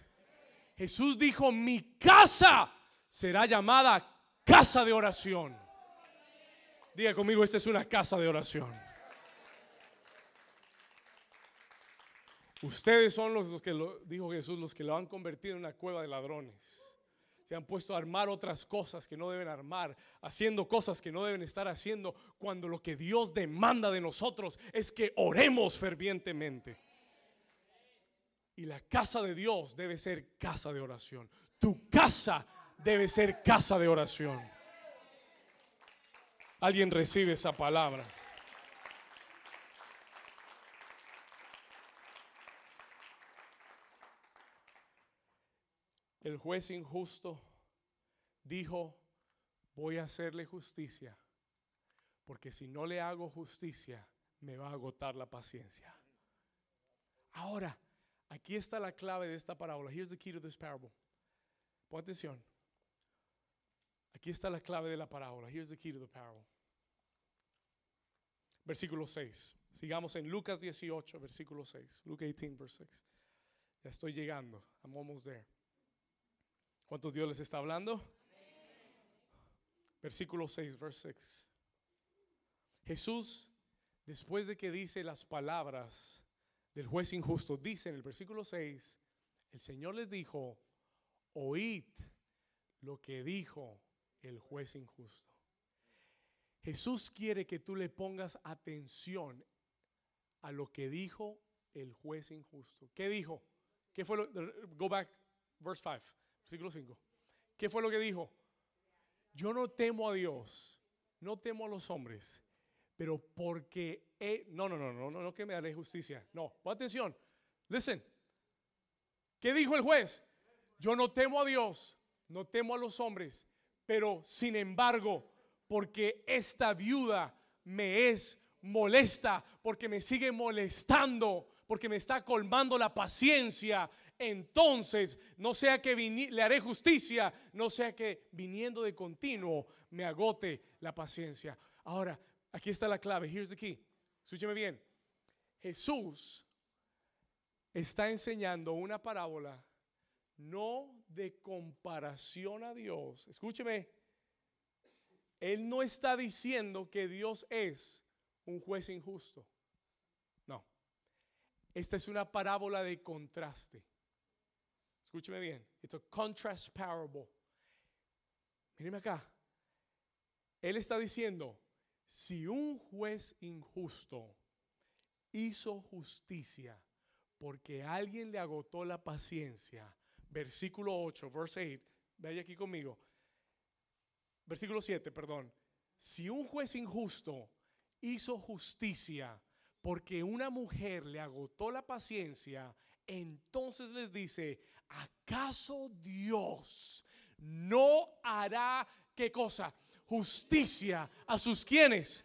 Jesús dijo, mi casa será llamada casa de oración. Diga conmigo, esta es una casa de oración. Ustedes son los, que lo dijo Jesús, los que lo han convertido en una cueva de ladrones. Se han puesto a armar otras cosas que no deben armar, haciendo cosas que no deben estar haciendo, cuando lo que Dios demanda de nosotros es que oremos fervientemente. Y la casa de Dios debe ser casa de oración. Tu casa debe ser casa de oración. Alguien recibe esa palabra. El juez injusto dijo, voy a hacerle justicia, porque si no le hago justicia, me va a agotar la paciencia. Ahora, Aquí está la clave de esta parábola. Here's the key to this parable. Pon atención. Aquí está la clave de la parábola. Here's the key to the parable. Versículo 6. Sigamos en Lucas 18, versículo 6. Luke 18, verse 6. Ya estoy llegando. I'm almost there. ¿Cuántos Dios les está hablando? Versículo 6, verse 6. Jesús, después de que dice las palabras del juez injusto. Dice en el versículo 6, el Señor les dijo, oíd lo que dijo el juez injusto. Jesús quiere que tú le pongas atención a lo que dijo el juez injusto. ¿Qué dijo? ¿Qué fue lo? Go back, verse 5, versículo 5. ¿Qué fue lo que dijo? Yo no temo a Dios, no temo a los hombres, pero porque, no, no, no, no, no, no que me haré justicia. No, atención. Listen. ¿Qué dijo el juez? Yo no temo a Dios, no temo a los hombres, pero sin embargo, porque esta viuda me es molesta, porque me sigue molestando, porque me está colmando la paciencia, entonces no sea que le haré justicia, no sea que viniendo de continuo me agote la paciencia. Ahora, Aquí está la clave. Here's the key. Escúcheme bien. Jesús está enseñando una parábola no de comparación a Dios. Escúcheme. Él no está diciendo que Dios es un juez injusto. No. Esta es una parábola de contraste. Escúcheme bien. It's a contrast parable. Míreme acá. Él está diciendo, si un juez injusto hizo justicia porque alguien le agotó la paciencia, versículo 8, verse 8, vaya aquí conmigo, versículo 7, perdón, si un juez injusto hizo justicia porque una mujer le agotó la paciencia, entonces les dice, ¿acaso Dios no hará qué cosa? Justicia a sus quienes,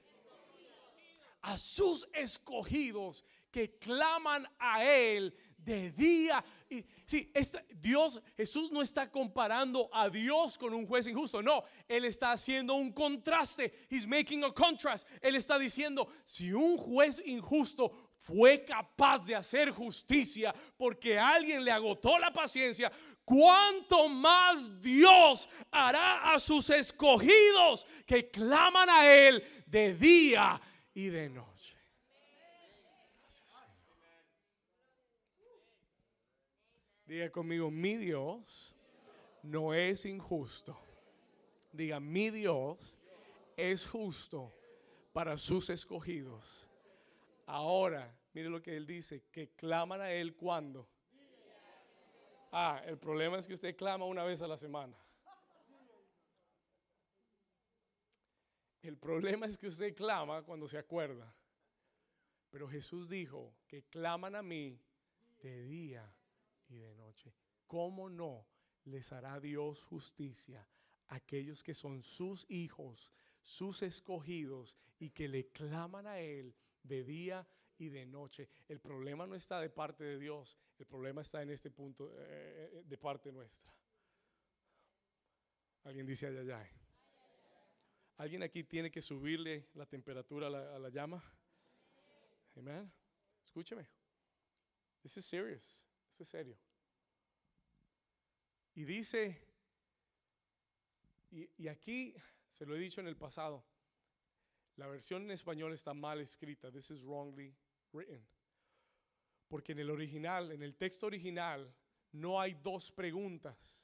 a sus escogidos que claman a Él de día. Y sí, Dios, Jesús no está comparando a Dios con un juez injusto. No, Él está haciendo un contraste. He's making a contrast. Él está diciendo, si un juez injusto fue capaz de hacer justicia porque alguien le agotó la paciencia, cuánto más Dios hará a sus escogidos que claman a Él de día y de noche. Diga conmigo, mi Dios no es injusto. Diga, mi Dios es justo para sus escogidos. Ahora, mire lo que Él dice, que claman a Él cuando. Ah, el problema es que usted clama una vez a la semana. El problema es que usted clama cuando se acuerda. Pero Jesús dijo que claman a mí de día y de noche. ¿Cómo no les hará Dios justicia a aquellos que son sus hijos, sus escogidos y que le claman a Él de día y de noche? El problema no está de parte de Dios, el problema está en este punto eh, eh, de parte nuestra. Alguien dice ay. ¿Alguien aquí tiene que subirle la temperatura a la, llama? Amén. Escúcheme. This is serious. Esto es serio. Y dice, y, y aquí se lo he dicho en el pasado, la versión en español está mal escrita. This is wrongly written. Porque en el original, en el texto original, no hay dos preguntas.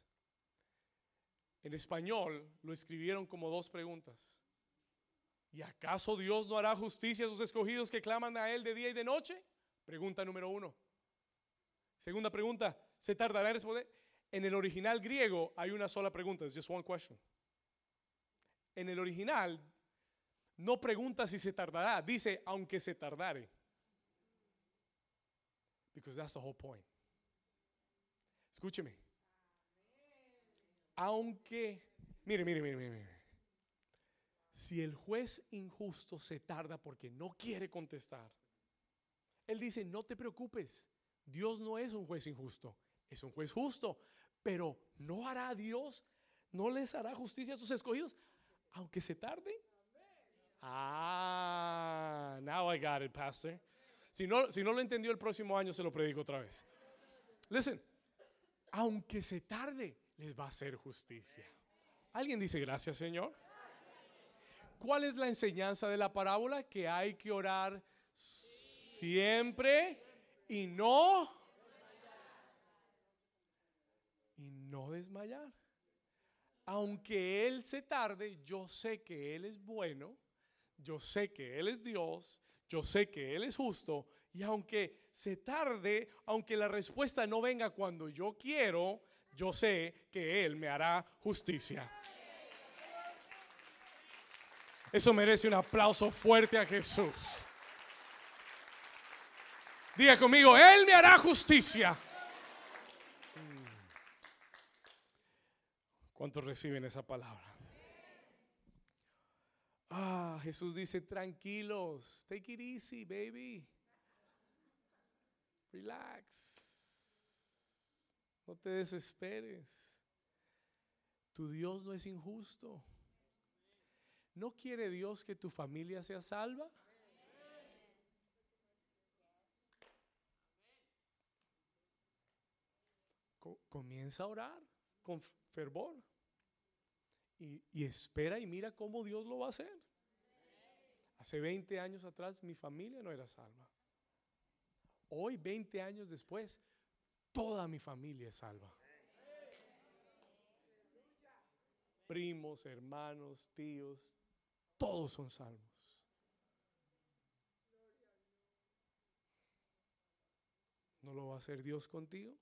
En español lo escribieron como dos preguntas. ¿Y acaso Dios no hará justicia a sus escogidos que claman a Él de día y de noche? Pregunta número uno. Segunda pregunta, ¿se tardará en responder? En el original griego hay una sola pregunta, es just one question. En el original no pregunta si se tardará, dice aunque se tardare. Because that's the whole point. Escúcheme. Aunque, mire, mire, mire, mire. Si el juez injusto se tarda porque no quiere contestar, él dice, no te preocupes, Dios no es un juez injusto, es un juez justo, pero no hará Dios, no les hará justicia a sus escogidos, aunque se tarde. Ah, now I got it, pastor. Si no, si no lo entendió el próximo año, se lo predico otra vez. Listen, aunque se tarde, les va a hacer justicia. ¿Alguien dice gracias, Señor? ¿Cuál es la enseñanza de la parábola? Que hay que orar siempre y no y no desmayar. Aunque él se tarde, yo sé que él es bueno, yo sé que él es Dios, yo sé que él es justo y aunque se tarde, aunque la respuesta no venga cuando yo quiero, yo sé que él me hará justicia. Eso merece un aplauso fuerte a Jesús. Diga conmigo, Él me hará justicia. ¿Cuántos reciben esa palabra? Ah, Jesús dice, tranquilos, take it easy, baby. Relax. No te desesperes. Tu Dios no es injusto. ¿No quiere Dios que tu familia sea salva? Co- Comienza a orar con fervor y, espera y mira cómo Dios lo va a hacer. Hace 20 años atrás mi familia no era salva. Hoy, 20 años después, toda mi familia es salva. Primos, hermanos, tíos, todos son salvos. ¿No lo va a hacer Dios contigo?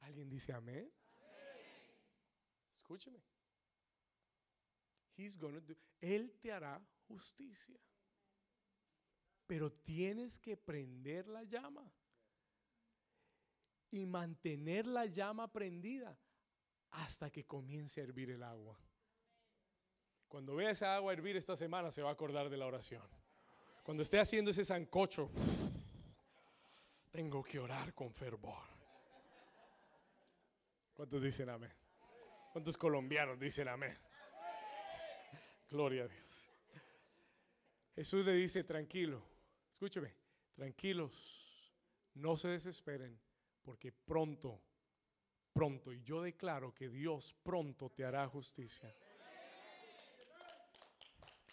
¿Alguien dice amén? Escúcheme. Él te hará justicia. Pero tienes que prender la llama y mantener la llama prendida hasta que comience a hervir el agua. Cuando vea esa agua hervir esta semana se va a acordar de la oración. Cuando esté haciendo ese sancocho, tengo que orar con fervor. ¿Cuántos dicen amén? ¿Cuántos colombianos dicen amén? Gloria a Dios. Jesús le dice, tranquilo, escúcheme, tranquilos, no se desesperen, porque pronto, pronto, y yo declaro que Dios pronto te hará justicia.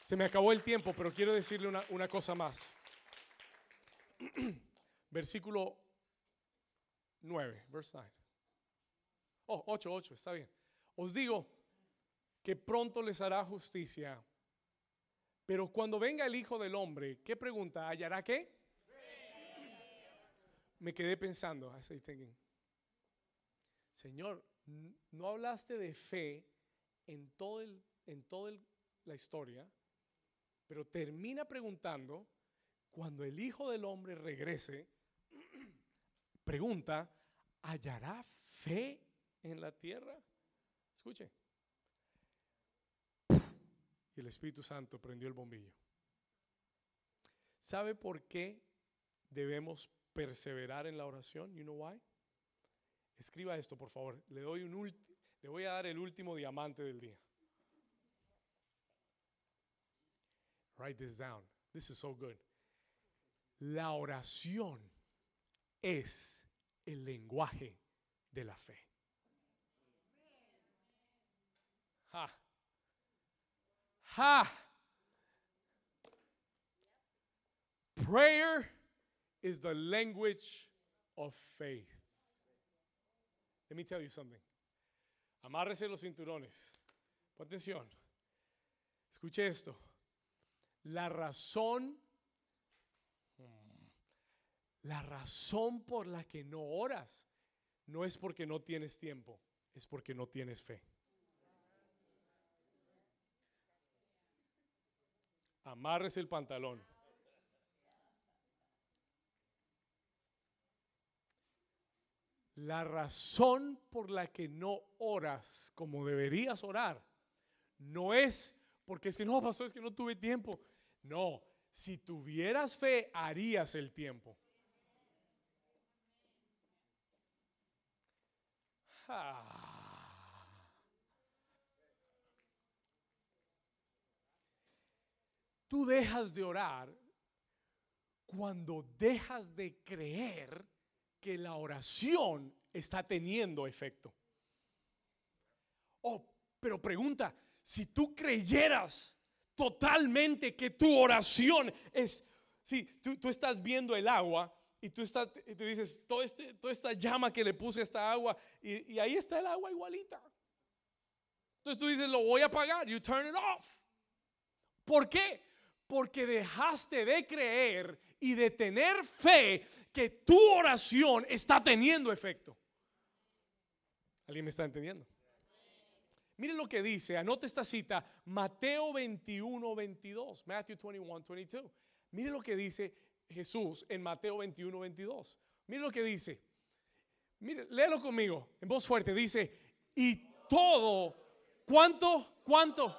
Se me acabó el tiempo, pero quiero decirle una, cosa más. Versículo 9, verse 9. Oh, 8, 8, está bien. Os digo que pronto les hará justicia. Pero cuando venga el Hijo del Hombre, ¿qué pregunta? ¿Hallará qué? Me quedé pensando, thinking, Señor, no hablaste de fe en todo el, en toda la historia, pero termina preguntando, cuando el Hijo del Hombre regrese, pregunta, ¿hallará fe en la tierra? Escuche. Y el Espíritu Santo prendió el bombillo. ¿Sabe por qué debemos perseverar en la oración? You know why? Escriba esto, por favor. Le doy un le voy a dar el último diamante del día. Write this down. This is so good. La oración es el lenguaje de la fe. Ha. Prayer is the language of faith. Let me tell you something. Amárrese los cinturones. Pon atención. Escuche esto. La razón, la razón por la que no oras no es porque no tienes tiempo, es porque no tienes fe. Amárrese el pantalón. La razón por la que no oras como deberías orar no es porque es que no, pasó, es que no tuve tiempo. No, si tuvieras fe, harías el tiempo. Ah. Tú dejas de orar cuando dejas de creer que la oración está teniendo efecto. Oh, pero pregunta, si tú creyeras totalmente que tu oración es, si tú, estás viendo el agua y tú, estás, y tú dices, Todo este, toda esta llama que le puse a esta agua y, y ahí está el agua igualita. Entonces tú dices, lo voy a apagar, you turn it off. ¿Por qué? Porque dejaste de creer y de tener fe que tu oración está teniendo efecto. ¿Alguien me está entendiendo? Miren lo que dice, anote esta cita, Mateo 21, 22, Matthew 21, 22. Miren lo que dice Jesús en Mateo 21, 22. Miren lo que dice. Mire, léelo conmigo, en voz fuerte. Dice, y todo, ¿cuánto? ¿Cuánto?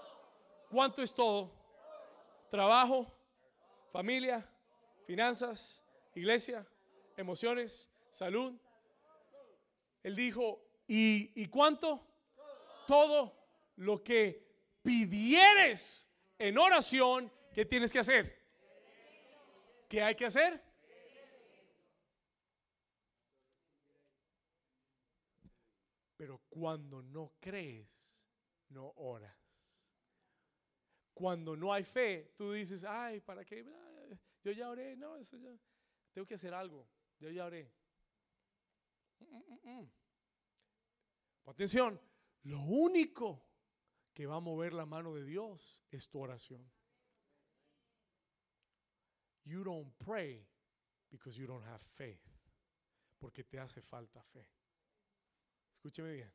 ¿Cuánto es todo? Trabajo, familia, finanzas, iglesia, emociones, salud. Él dijo, ¿y, ¿y cuánto? Todo lo que pidieres en oración, ¿qué tienes que hacer? ¿Qué hay que hacer? Pero cuando no crees, no oras. Cuando no hay fe, tú dices, ay, ¿para qué? Yo ya oré, no, eso ya. Tengo que hacer algo. Yo ya oré. Mm, mm, mm, Atención, lo único que va a mover la mano de Dios es tu oración. You don't pray because you don't have faith. Porque te hace falta fe. Escúcheme bien.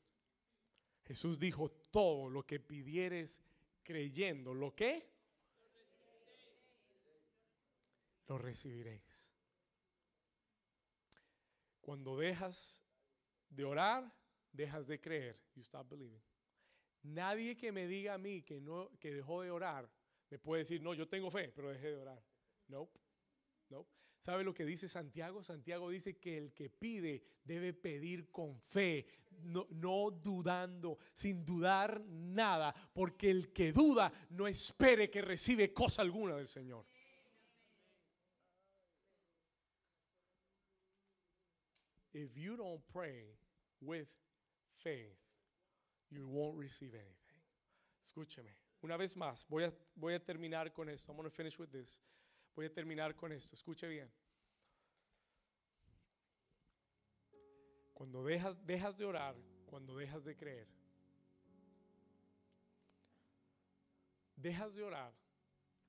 Jesús dijo todo lo que pidieres creyendo. ¿Lo que? lo recibiréis. Cuando dejas de orar, dejas de creer. You stop believing. Nadie que me diga a mí que no que dejó de orar me puede decir, "No, yo tengo fe, pero dejé de orar." Nope. Nope. ¿Sabe lo que dice Santiago? Santiago dice que el que pide debe pedir con fe, no, dudando, sin dudar nada, porque el que duda no espere que recibe cosa alguna del Señor. if you don't pray with faith, you won't receive anything. Escúcheme. Una vez más, voy a, voy a terminar con esto. I'm going to finish with this. Voy a terminar con esto. Escuche bien. Cuando dejas, dejas de orar, cuando dejas de creer, dejas de orar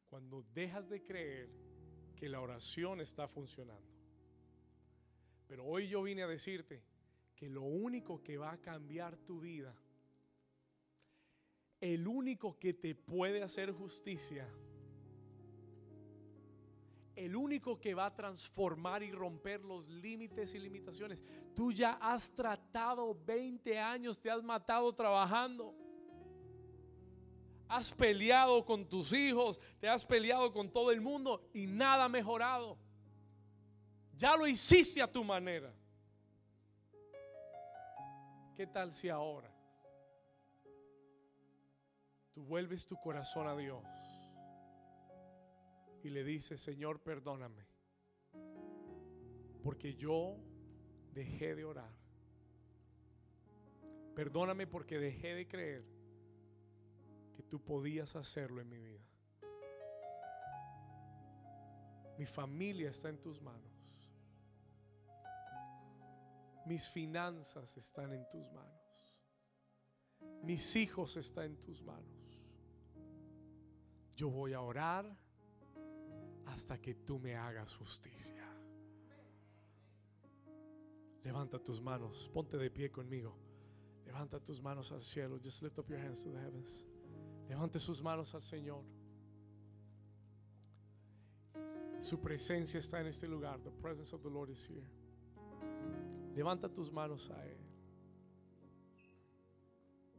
cuando dejas de creer que la oración está funcionando. Pero hoy yo vine a decirte que lo único que va a cambiar tu vida, el único que te puede hacer justicia, el único que va a transformar y romper los límites y limitaciones. Tú ya has tratado 20 años, te has matado trabajando. Has peleado con tus hijos, te has peleado con todo el mundo y nada ha mejorado. Ya lo hiciste a tu manera. ¿Qué tal si ahora tú vuelves tu corazón a Dios y le dices, Señor, perdóname, porque yo dejé de orar. Perdóname porque dejé de creer que tú podías hacerlo en mi vida. Mi familia está en tus manos. Mis finanzas están en tus manos. Mis hijos están en tus manos. Yo voy a orar hasta que tú me hagas justicia. Levanta tus manos, ponte de pie conmigo. Levanta tus manos al cielo. Just lift up your hands to the heavens. Levante sus manos al Señor. Su presencia está en este lugar. The presence of the Lord is here. Levanta tus manos a Él.